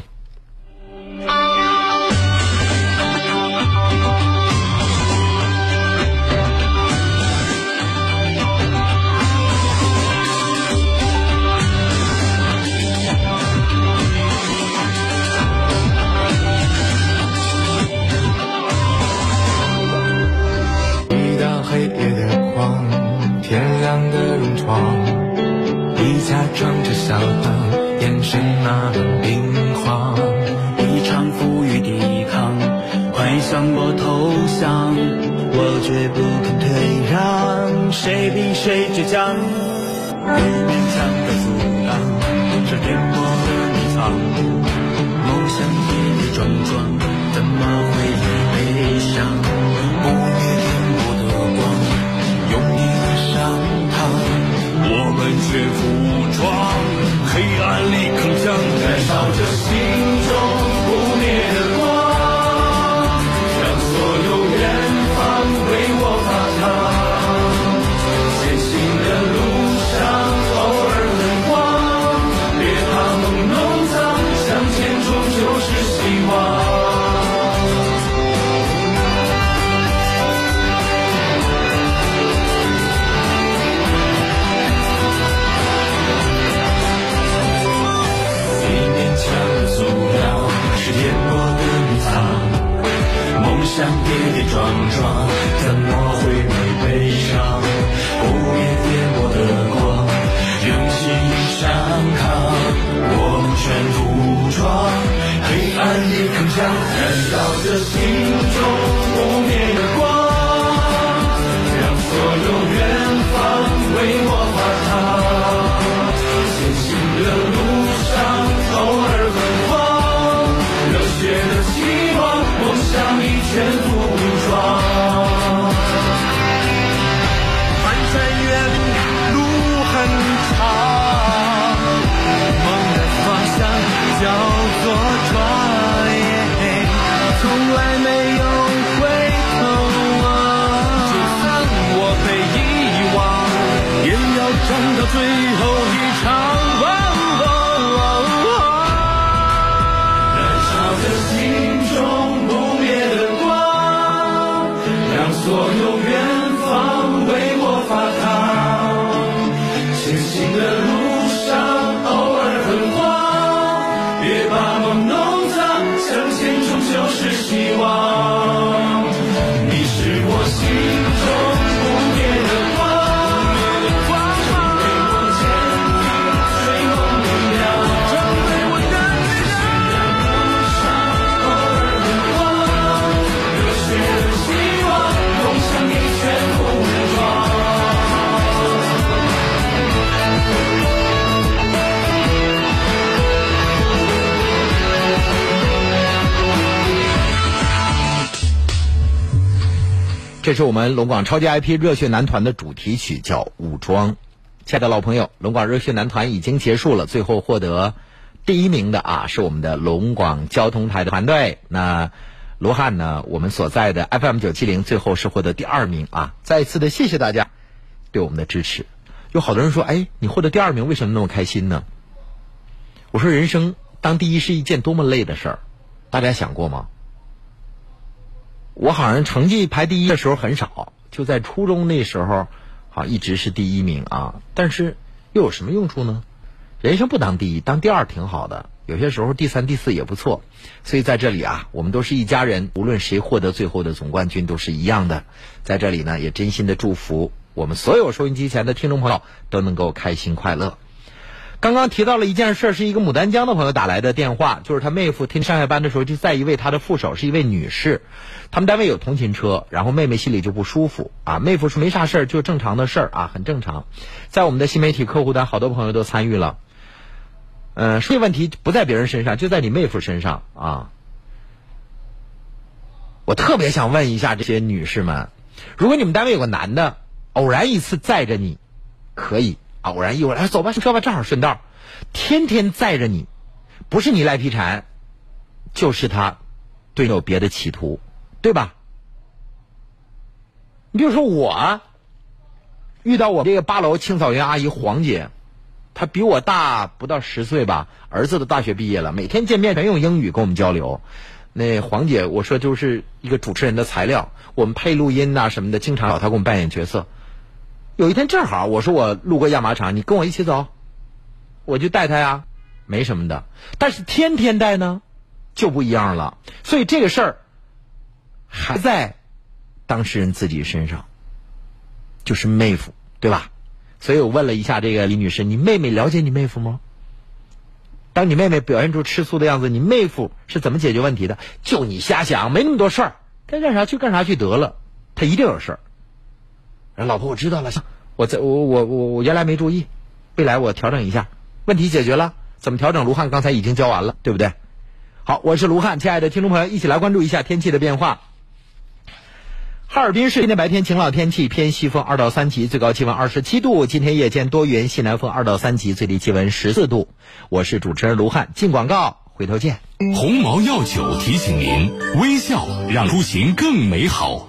那般冰荒，一场负隅抵抗，快向我投降，我绝不肯退让，谁比谁倔强？勉强的阻挡，是颠簸的迷藏，梦想跌跌撞撞，怎么会悲伤？全武装，跌跌撞撞，希望。这是我们龙广超级 IP 热血男团的主题曲，叫《武装》。亲爱的老朋友，龙广热血男团已经结束了，最后获得第一名的啊，是我们的龙广交通台的团队。那罗汉呢？我们所在的 FM 九七零最后是获得第二名啊！再一次的谢谢大家对我们的支持。有好多人说：“哎，你获得第二名，为什么那么开心呢？”我说：“人生当第一是一件多么累的事儿，大家想过吗？”我好像成绩排第一的时候很少，就在初中那时候，好一直是第一名啊。但是又有什么用处呢？人生不当第一，当第二挺好的。有些时候第三、第四也不错。所以在这里啊，我们都是一家人，无论谁获得最后的总冠军都是一样的。在这里呢，也真心的祝福我们所有收音机前的听众朋友都能够开心快乐。刚刚提到了一件事，是一个牡丹江的朋友打来的电话，就是他妹夫天上下班的时候就在一位他的副手，是一位女士，他们单位有通勤车，然后妹妹心里就不舒服啊。妹夫说没啥事儿，就正常的事儿啊，很正常。在我们的新媒体客户端，好多朋友都参与了。嗯，这问题不在别人身上，就在你妹夫身上啊。我特别想问一下这些女士们，如果你们单位有个男的，偶然一次载着你，可以。偶然一会儿，哎，走吧，上车吧，正好顺道。天天载着你，不是你赖皮缠，就是他对你有别的企图，对吧？你比如说我，遇到我这个八楼清扫员阿姨黄姐，她比我大不到十岁吧，儿子都大学毕业了，每天见面全用英语跟我们交流。那黄姐，我说就是一个主持人的材料，我们配录音呐什么的，经常找她给我们扮演角色。有一天正好，我说我路过亚麻厂，你跟我一起走，我就带他呀，没什么的。但是天天带呢，就不一样了。所以这个事儿还在当事人自己身上，就是妹夫，对吧？所以我问了一下这个李女士，你妹妹了解你妹夫吗？当你妹妹表现出吃醋的样子，你妹夫是怎么解决问题的？就你瞎想，没那么多事儿，该干啥去干啥去得了，他一定有事儿。老婆，我知道了，行，我在我我我我原来没注意，未来我调整一下，问题解决了，怎么调整？卢汉刚才已经教完了，对不对？好，我是卢汉，亲爱的听众朋友，一起来关注一下天气的变化。哈尔滨市今天白天晴朗天气，偏西风二到三级，最高气温二十七度。今天夜间多云，西南风二到三级，最低气温十四度。我是主持人卢汉，进广告，回头见。鸿茅药酒提醒您：微笑让出行更美好。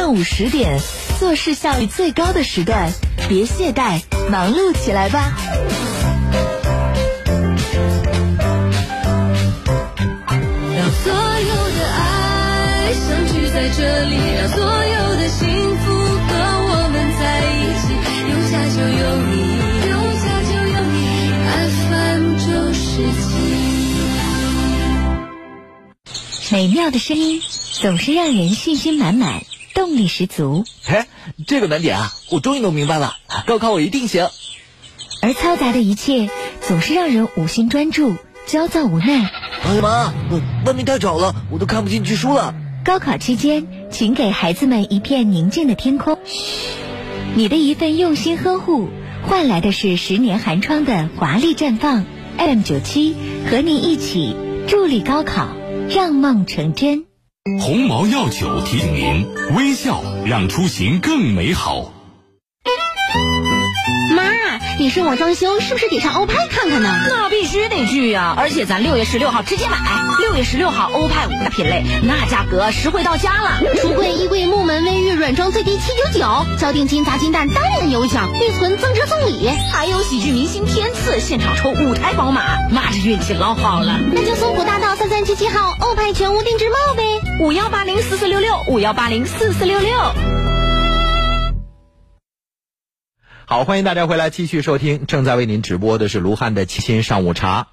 上午十点，做事效率最高的时段，别懈怠，忙碌起来吧。让所有的爱相聚在这里，让所有的幸福和我们在一起。有家就有你，有家就有你。FM 九十七。美妙的声音总是让人信心满满，动力十足。嘿，这个难点啊，我终于弄明白了。高考我一定行。而嘈杂的一切总是让人无心专注，焦躁无奈。哎呀妈，外面太吵了，我都看不进去书了。高考期间，请给孩子们一片宁静的天空。你的一份用心呵护，换来的是十年寒窗的华丽绽放。M 九七和你一起助力高考，让梦成真。鸿茅药酒提醒您：微笑让出行更美好。妈，你说我装修是不是得上欧派看看呢？那必须得去呀、而且咱六月十六号直接买，六月十六号欧派五大品类，那价格实惠到家了。橱柜、衣柜、木门、卫浴软装最低七九九，交定金砸金蛋单人有奖，预存增值送礼。还有喜剧明星天赐现场抽五台宝马，妈这运气老好了。那就松浦大道三三七七号欧派全屋定制帽呗。五幺八零四四六六，五幺八零四四六六。好，欢迎大家回来继续收听，正在为您直播的是卢汉的七星上午茶。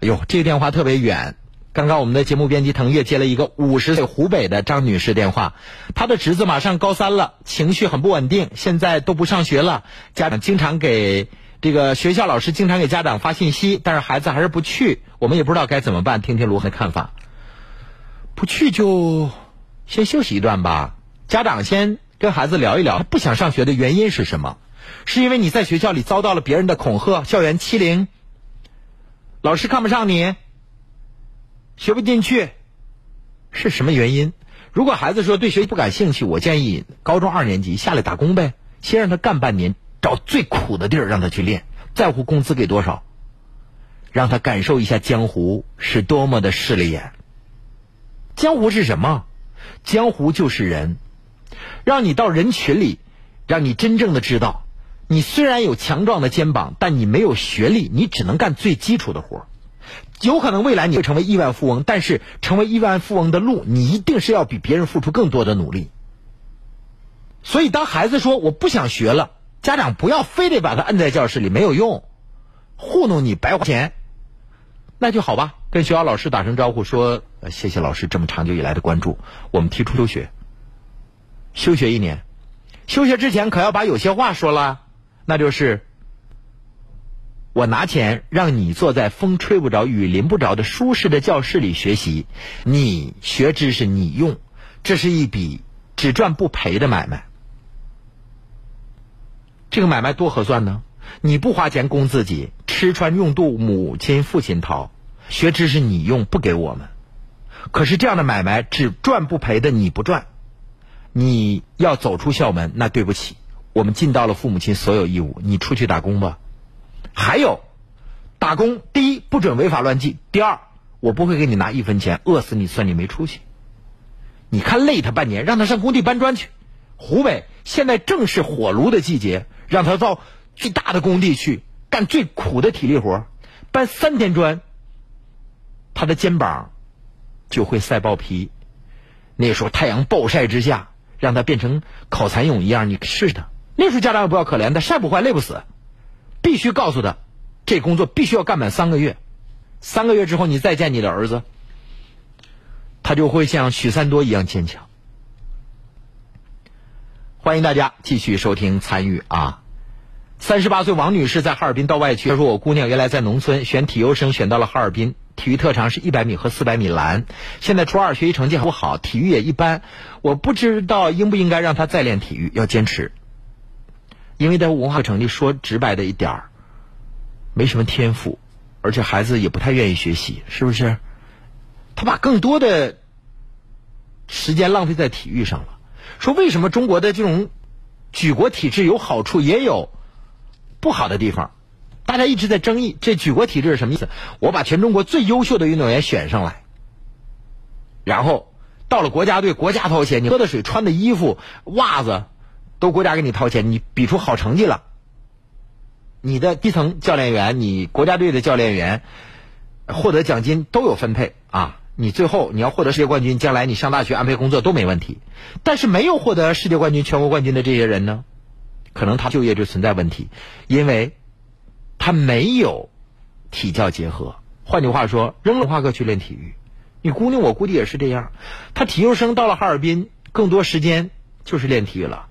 哎呦，这个电话特别远。刚刚我们的节目编辑腾月接了一个五十岁湖北的张女士电话，她的侄子马上高三了，情绪很不稳定，现在都不上学了，家长经常给这个学校老师经常给家长发信息，但是孩子还是不去，我们也不知道该怎么办，听听卢汉的看法。不去就先休息一段吧，家长先跟孩子聊一聊，他不想上学的原因是什么？是因为你在学校里遭到了别人的恐吓、校园欺凌，老师看不上你，学不进去，是什么原因？如果孩子说对学习不感兴趣，我建议高中二年级下来打工呗，先让他干半年，找最苦的地儿让他去练，在乎工资给多少，让他感受一下江湖是多么的势利眼。江湖是什么？江湖就是人，让你到人群里让你真正的知道，你虽然有强壮的肩膀，但你没有学历，你只能干最基础的活。有可能未来你会成为亿万富翁，但是成为亿万富翁的路，你一定是要比别人付出更多的努力。所以，当孩子说我不想学了，家长不要非得把他摁在教室里，没有用，糊弄你白花钱，那就好吧。跟学校老师打声招呼，说谢谢老师这么长久以来的关注，我们提出休学，休学一年。休学之前可要把有些话说了，那就是我拿钱让你坐在风吹不着、雨淋不着的舒适的教室里学习，你学知识你用，这是一笔只赚不赔的买卖。这个买卖多合算呢？你不花钱供自己，吃穿用度母亲父亲掏，学知识你用不给我们。可是这样的买卖只赚不赔的你不赚。你要走出校门，那对不起，我们尽到了父母亲所有义务。你出去打工吧。还有，打工第一不准违法乱纪，第二我不会给你拿一分钱，饿死你算你没出息。你看累他半年，让他上工地搬砖去。湖北现在正是火炉的季节，让他到最大的工地去干最苦的体力活，搬三天砖，他的肩膀就会晒爆皮。那时候太阳暴晒之下。让他变成烤蚕蛹一样，你试试他。那时候家长也不要可怜他，晒不坏，累不死，必须告诉他，这工作必须要干满三个月。三个月之后，你再见你的儿子，他就会像许三多一样坚强。欢迎大家继续收听参与啊！三十八岁王女士在哈尔滨到外区，她说：“我姑娘原来在农村选体优生，选到了哈尔滨。”体育特长是一百米和四百米栏，现在初二学习成绩不好，体育也一般。我不知道应不应该让他再练体育，要坚持。因为他文化成绩说直白的一点儿，没什么天赋，而且孩子也不太愿意学习，是不是？他把更多的时间浪费在体育上了。说为什么中国的这种举国体制有好处，也有不好的地方？大家一直在争议这举国体制是什么意思？我把全中国最优秀的运动员选上来，然后到了国家队，国家掏钱，你喝的水、穿的衣服、袜子都国家给你掏钱，你比出好成绩了，你的基层教练员、你国家队的教练员获得奖金都有分配啊！你最后你要获得世界冠军，将来你上大学安排工作都没问题。但是没有获得世界冠军、全国冠军的这些人呢，可能他就业就存在问题，因为。他没有体教结合，换句话说，扔了文化课去练体育。你姑娘，我估计也是这样。他体育生到了哈尔滨，更多时间就是练体育了。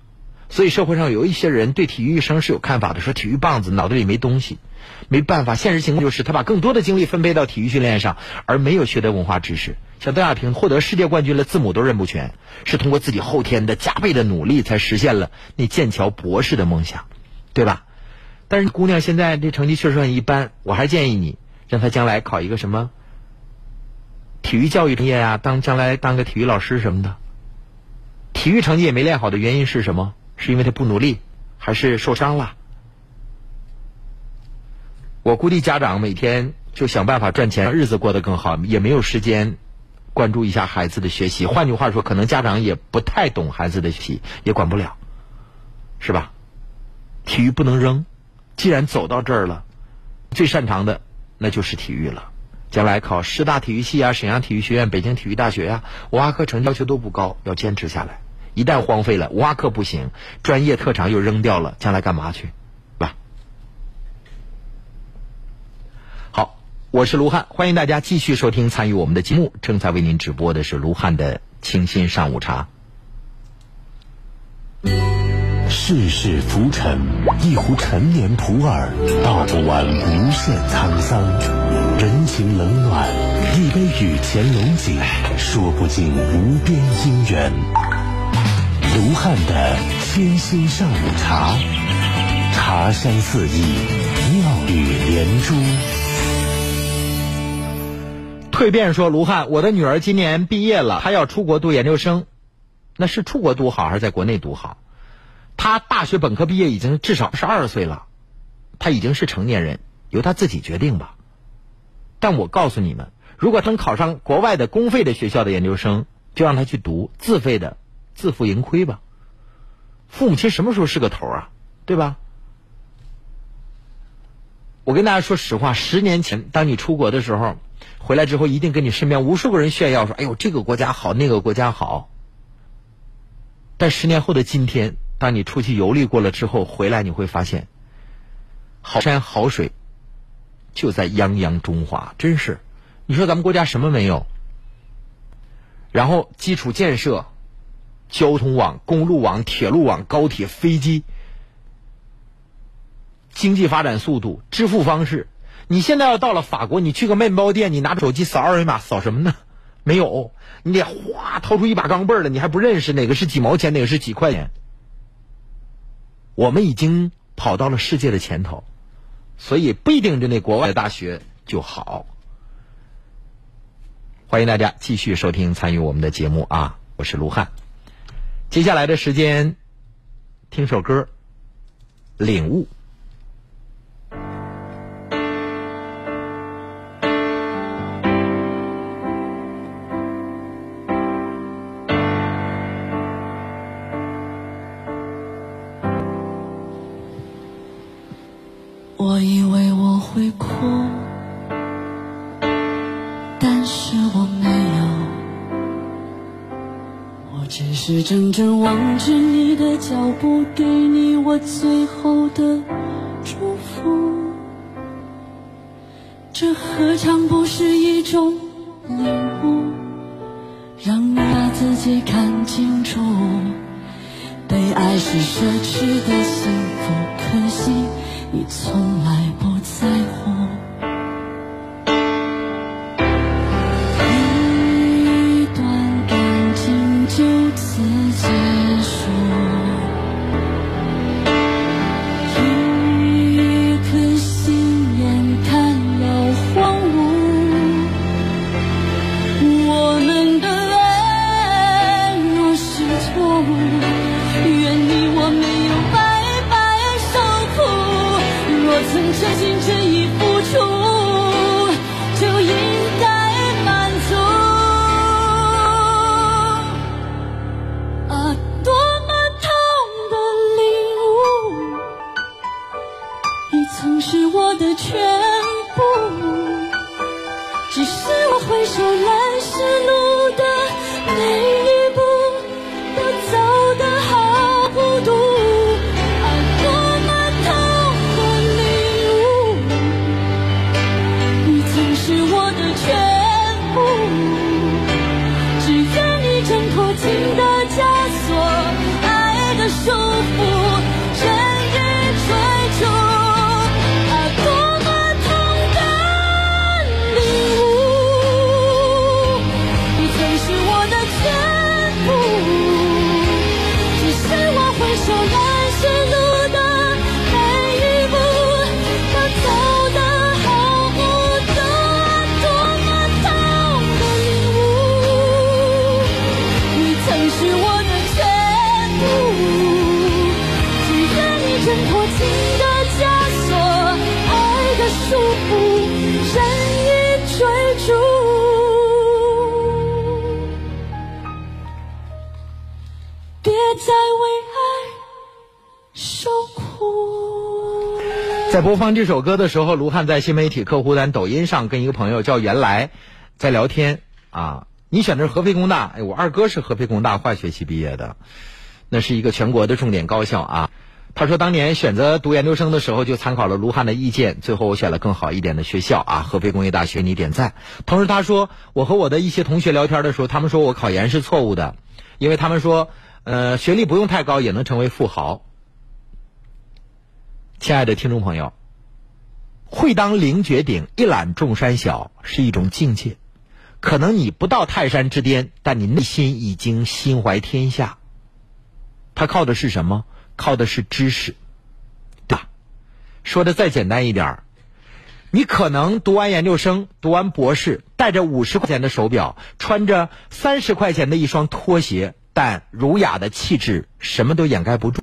所以社会上有一些人对体育生是有看法的，说体育棒子脑子里没东西。没办法，现实情况就是他把更多的精力分配到体育训练上，而没有学得文化知识。像邓亚萍获得世界冠军了，字母都认不全，是通过自己后天的加倍的努力才实现了那剑桥博士的梦想，对吧？但是姑娘现在这成绩确实很一般，我还建议你让她将来考一个什么体育教育专业呀，当将来当个体育老师什么的。体育成绩也没练好的原因是什么？是因为她不努力，还是受伤了？我估计家长每天就想办法赚钱，日子过得更好，也没有时间关注一下孩子的学习。换句话说，可能家长也不太懂孩子的学习，也管不了，是吧？体育不能扔。既然走到这儿了，最擅长的那就是体育了。将来考师大体育系啊、沈阳体育学院、北京体育大学呀，文化课程要求都不高，要坚持下来。一旦荒废了，文化课不行，专业特长又扔掉了，将来干嘛去？吧？好，我是卢汉，欢迎大家继续收听参与我们的节目。正在为您直播的是卢汉的清新上午茶。世事浮沉，一壶陈年普洱，道不完无限沧桑；人情冷暖，一杯雨前龙井，说不尽无边姻缘。卢汉的清新上午茶，茶香四溢，妙语连珠。蜕变说：“卢汉，我的女儿今年毕业了，她要出国读研究生，那是出国读好还是在国内读好？”他大学本科毕业已经至少是二十岁了，他已经是成年人，由他自己决定吧。但我告诉你们，如果能考上国外的公费的学校的研究生，就让他去读；自费的，自负盈亏吧。父母亲什么时候是个头啊？对吧？我跟大家说实话，十年前当你出国的时候，回来之后一定跟你身边无数个人炫耀说：“哎呦，这个国家好，那个国家好。”但十年后的今天，当你出去游历过了之后，回来你会发现，好山好水就在泱泱中华，真是。你说咱们国家什么没有？然后基础建设。交通网、公路网、铁路网、高铁、飞机，经济发展速度、支付方式，你现在要到了法国，你去个面包店，你拿着手机扫二维码，扫什么呢？没有，你得哗掏出一把钢镚儿来，你还不认识哪个是几毛钱，哪个是几块钱。我们已经跑到了世界的前头，所以不一定就那国外的大学就好。欢迎大家继续收听参与我们的节目啊，我是卢汉。接下来的时间，听首歌，领悟。是望着你的脚步，给你我最后的祝福。这何尝不是一种礼物？让你把自己看清楚，被爱是奢侈的幸福，可惜你从来不在乎。全心全意播放这首歌的时候，卢汉在新媒体客户端抖音上跟一个朋友叫原来在聊天啊。你选的是合肥工大，哎，我二哥是合肥工大化学系毕业的，那是一个全国的重点高校啊。他说当年选择读研究生的时候就参考了卢汉的意见，最后我选了更好一点的学校啊，合肥工业大学，你点赞。同时他说我和我的一些同学聊天的时候，他们说我考研是错误的，因为他们说呃学历不用太高也能成为富豪。亲爱的听众朋友，会当凌绝顶，一览众山小是一种境界。可能你不到泰山之巅，但你内心已经心怀天下。它靠的是什么？靠的是知识，对吧？说的再简单一点儿，你可能读完研究生、读完博士，带着五十块钱的手表，穿着三十块钱的一双拖鞋，但儒雅的气质什么都掩盖不住。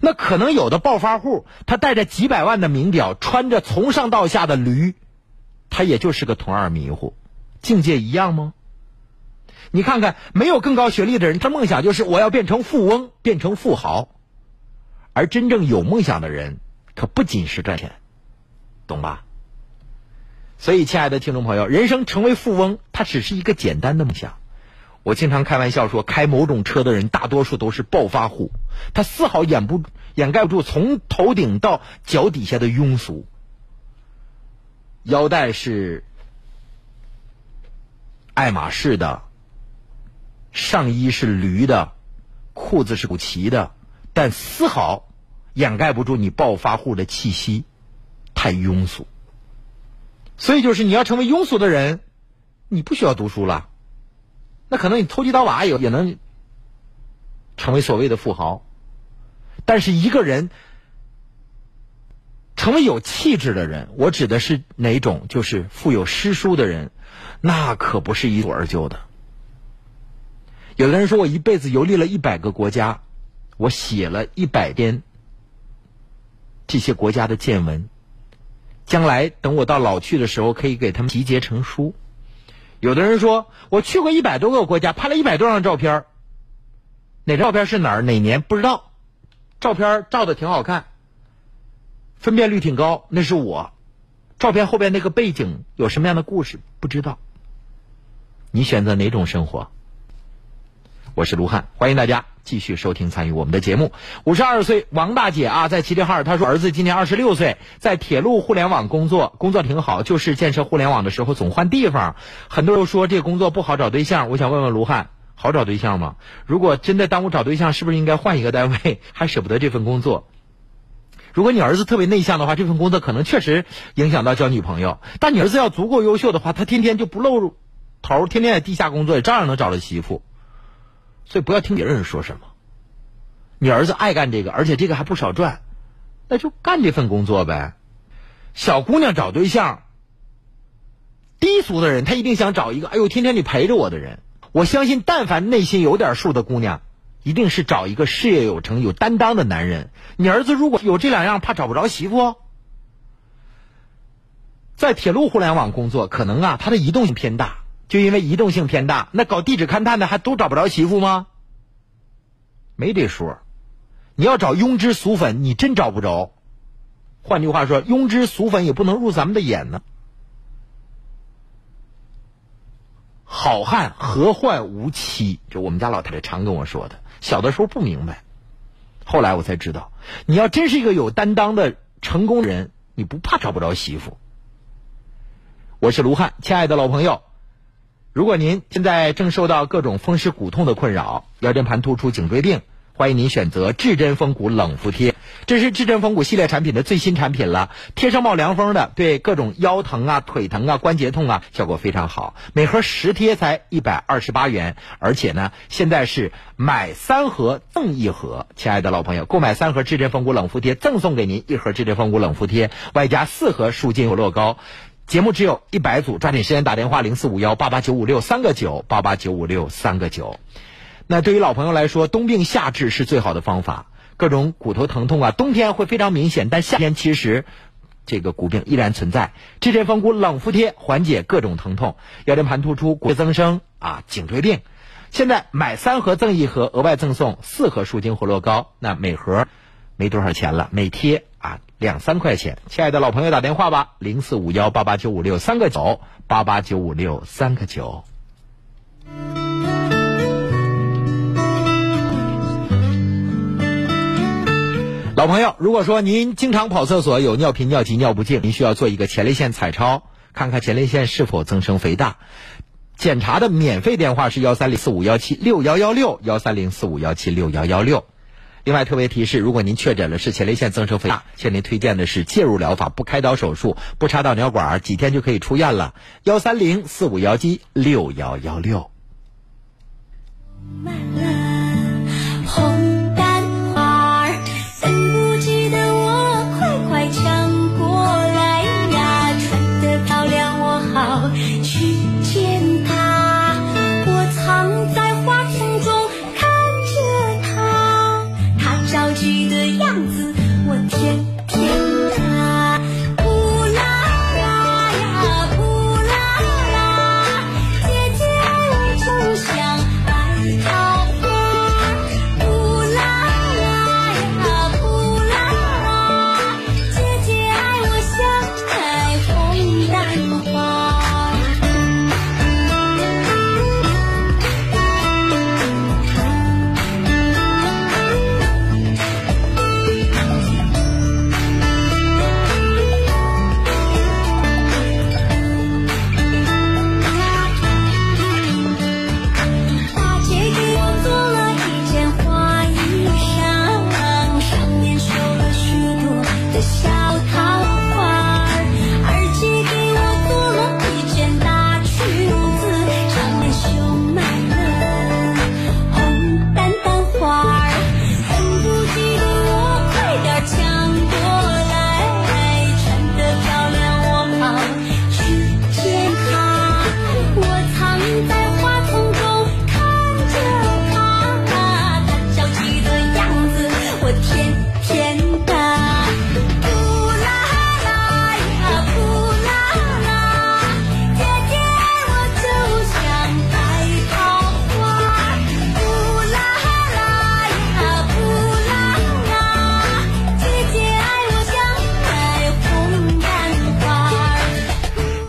那可能有的暴发户，他带着几百万的名表，穿着从上到下的驴，他也就是个同二迷糊，境界一样吗？你看看，没有更高学历的人，他梦想就是我要变成富翁，变成富豪。而真正有梦想的人，可不仅是赚钱，懂吧？所以，亲爱的听众朋友，人生成为富翁，它只是一个简单的梦想。我经常开玩笑说，开某种车的人，大多数都是暴发户，他丝毫掩不掩盖不住从头顶到脚底下的庸俗。腰带是爱马仕的，上衣是驴的，裤子是古奇的，但丝毫掩盖不住你暴发户的气息，太庸俗。所以，就是你要成为庸俗的人，你不需要读书了。那可能你偷鸡倒把也也能成为所谓的富豪。但是，一个人成为有气质的人，我指的是哪种？就是富有诗书的人，那可不是一蹴而就的。有的人说我一辈子游历了一百个国家，我写了一百篇这些国家的见闻。将来等我到老去的时候，可以给他们集结成书。有的人说，我去过一百多个国家，拍了一百多张照片哪张照片是哪儿哪年不知道，照片照的挺好看，分辨率挺高，那是我。照片后边那个背景有什么样的故事不知道。你选择哪种生活？我是卢汉，欢迎大家继续收听参与我们的节目。五十二岁王大姐啊，在齐齐哈尔，她说儿子今年二十六岁，在铁路互联网工作，工作挺好，就是建设互联网的时候总换地方。很多人说这个工作不好找对象，我想问问卢汉，好找对象吗？如果真的耽误找对象，是不是应该换一个单位？还舍不得这份工作？如果你儿子特别内向的话，这份工作可能确实影响到交女朋友。但你儿子要足够优秀的话，他天天就不露头，天天在地下工作，也照样能找到媳妇。所以不要听别人说什么。你儿子爱干这个，而且这个还不少赚，那就干这份工作呗。小姑娘找对象，低俗的人她一定想找一个哎呦天天你陪着我的人。我相信，但凡内心有点数的姑娘，一定是找一个事业有成、有担当的男人。你儿子如果有这两样，怕找不着媳妇。在铁路互联网工作，可能啊，他的移动性偏大。就因为移动性偏大，那搞地质勘探的还都找不着媳妇吗？没这说。你要找庸脂俗粉，你真找不着。换句话说，庸脂俗粉也不能入咱们的眼呢。好汉何患无妻？就我们家老太太常跟我说的。小的时候不明白，后来我才知道，你要真是一个有担当的成功人，你不怕找不着媳妇。我是卢汉，亲爱的老朋友。如果您现在正受到各种风湿骨痛的困扰，腰间盘突出、颈椎病，欢迎您选择至臻风骨冷敷贴。这是至臻风骨系列产品的最新产品了，贴上冒凉风的，对各种腰疼啊、腿疼啊、关节痛啊，效果非常好。每盒十贴才一百二十八元，而且呢，现在是买三盒赠一盒。亲爱的老朋友，购买三盒至臻风骨冷敷贴，赠送给您一盒至臻风骨冷敷贴，外加四盒舒筋活络膏。节目只有一百组，抓紧时间打电话零四五幺八八九五六三个九八八九五六三个九。那对于老朋友来说，冬病夏治是最好的方法。各种骨头疼痛啊，冬天会非常明显，但夏天其实这个骨病依然存在。至臻风骨冷敷贴缓解各种疼痛，腰间盘突出、骨质增生啊、颈椎病。现在买三盒赠一盒，额外赠送四盒舒筋活络膏，那每盒没多少钱了，每贴啊。两三块钱，亲爱的老朋友打电话吧，零四五幺八八九五六三个九八八九五六三个九。老朋友，如果说您经常跑厕所有尿频、尿急、尿不尽，您需要做一个前列腺彩超，看看前列腺是否增生肥大。检查的免费电话是幺三零四五幺七六幺幺六幺三零四五幺七六幺幺六。另外特别提示，如果您确诊了是前列腺增生肥大，向您推荐的是介入疗法，不开刀手术，不插导尿管，几天就可以出院了。幺三零四五幺七六幺幺六。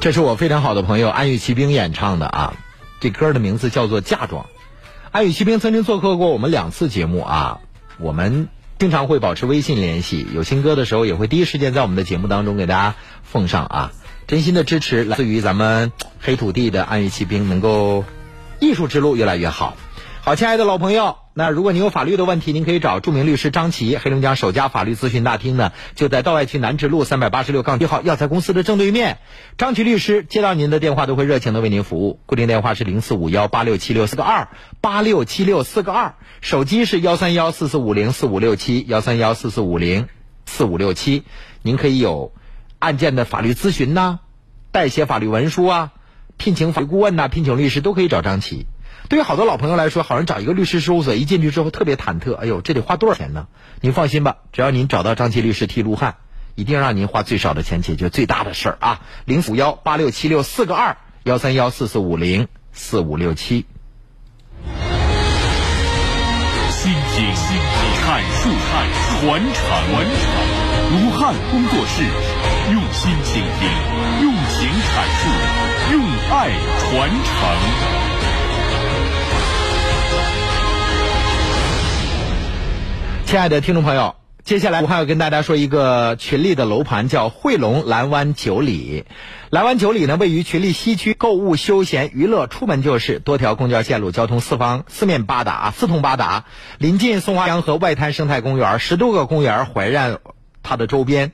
这是我非常好的朋友安与骑兵演唱的啊，这歌的名字叫做《嫁妆》。安与骑兵曾经做客过我们两次节目啊，我们经常会保持微信联系，有新歌的时候也会第一时间在我们的节目当中给大家奉上啊。真心的支持来自于咱们黑土地的安与骑兵，能够艺术之路越来越好。好，亲爱的老朋友，那如果您有法律的问题，您可以找著名律师张琪，黑龙江首家法律咨询大厅呢，就在道外区南直路三百八十六杠一号药材公司的正对面。张琪律师接到您的电话都会热情的为您服务，固定电话是零四五幺八六七六四个二八六七六四个二，手机是幺三幺四四五零四五六七幺三幺四四五零四五六七，您可以有案件的法律咨询呐，代写法律文书啊，聘请法律顾问呐，聘请律师都可以找张琪。对于好多老朋友来说，好像找一个律师事务所，一进去之后特别忐忑。哎呦，这得花多少钱呢？您放心吧，只要您找到张琪律师替卢汉，一定让您花最少的钱解决最大的事儿啊！零五幺八六七六四个二幺三幺四四五零四五六七。心经阐述传承传承，卢汉工作室用心倾听，用情阐述，用爱传承。亲爱的听众朋友，接下来我还要跟大家说一个群力的楼盘，叫汇龙蓝湾九里。蓝湾九里呢，位于群力西区，购物、休闲、娱乐出门就是，多条公交线路，交通四方四面八达，四通八达，临近松花江和外滩生态公园，十多个公园环绕它的周边。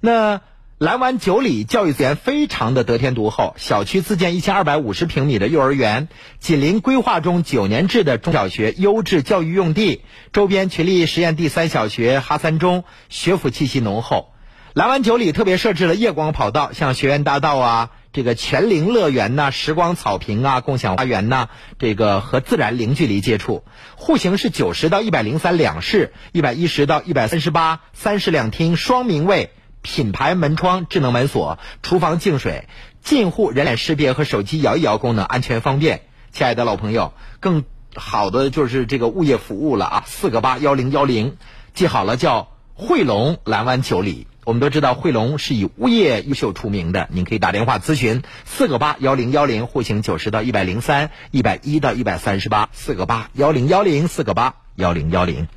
那蓝湾九里教育资源非常的得天独厚，小区自建一千二百五十平米的幼儿园，紧邻规划中九年制的中小学，优质教育用地，周边群力实验第三小学、哈三中，学府气息浓厚。蓝湾九里特别设置了夜光跑道，像学院大道啊，这个全龄乐园呐、时光草坪啊、共享花园呐，这个和自然零距离接触。户型是九十到一百零三两室，一百一十到一百三十八三室两厅双明卫。品牌门窗、智能门锁、厨房净水、进户人脸识别和手机摇一摇功能，安全方便。亲爱的老朋友，更好的就是这个物业服务了啊！四个八幺零幺零，记好了，叫汇龙蓝湾九里。我们都知道汇龙是以物业优秀出名的，您可以打电话咨询四个八幺零幺零，户型九十到一百零三、一百一到一百三十八，四个八幺零幺零，四个八幺零幺零。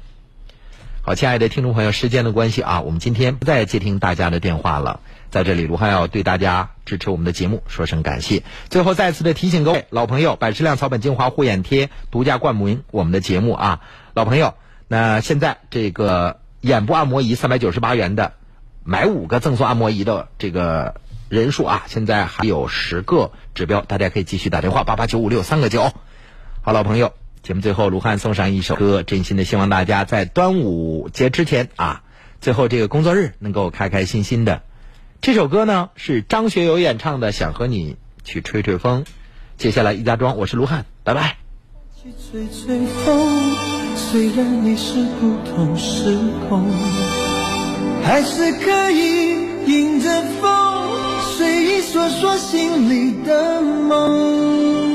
好，亲爱的听众朋友，时间的关系啊，我们今天不再接听大家的电话了。在这里，卢汉要对大家支持我们的节目说声感谢。最后，再次的提醒各位老朋友，百事亮草本精华护眼贴独家冠名我们的节目啊，老朋友，那现在这个眼部按摩仪三百九十八元的，买五个赠送按摩仪的这个人数啊，现在还有十个指标，大家可以继续打电话八八九五六三个九。好，老朋友。节目最后，卢汉送上一首歌，真心的希望大家在端午节之前啊，最后这个工作日能够开开心心的。这首歌呢是张学友演唱的，想和你去吹吹风。接下来，易家庄，我是卢汉，拜拜。吹吹风，虽然你是不同时空，还是可以迎着风，随意说说心里的梦。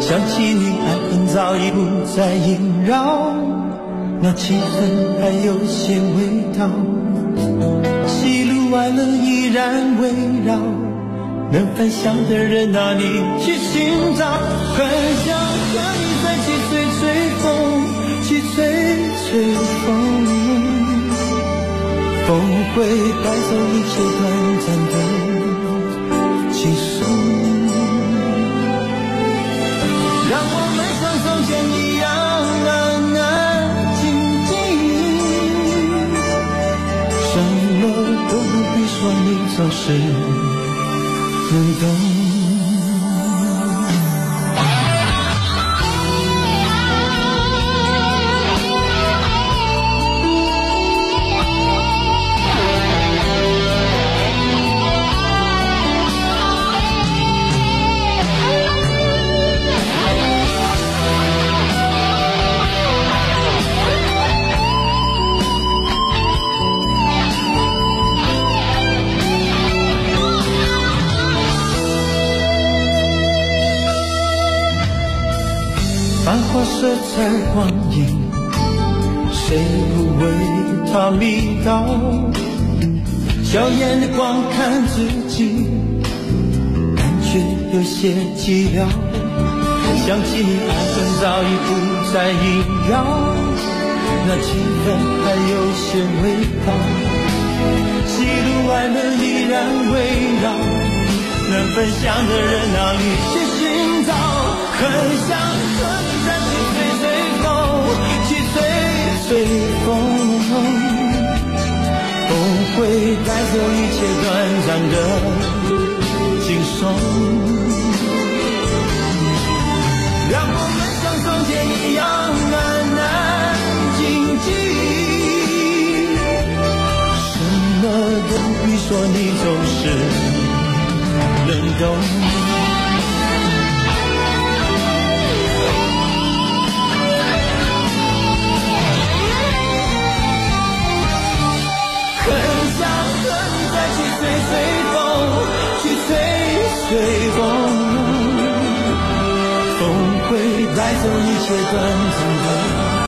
想起你，爱恨早已不再萦绕，那气氛还有些味道。喜怒哀乐依然围绕，能分享的人哪里去寻找？很想和你再起吹吹风，去吹吹风，风会带走一切短暂的说你总是能懂。道？笑眼的光看自己，感觉有些寂寥。想起你爱恨早已不再萦绕，那气氛还有些味道。喜怒哀乐依然围绕，能分享的人哪里去寻找？很想和你再去随随风，去随随会带走一切短暂的轻松，让我们像从前一样安安静静，什么都不必说，你总是能懂。随风，风会带走一切短暂的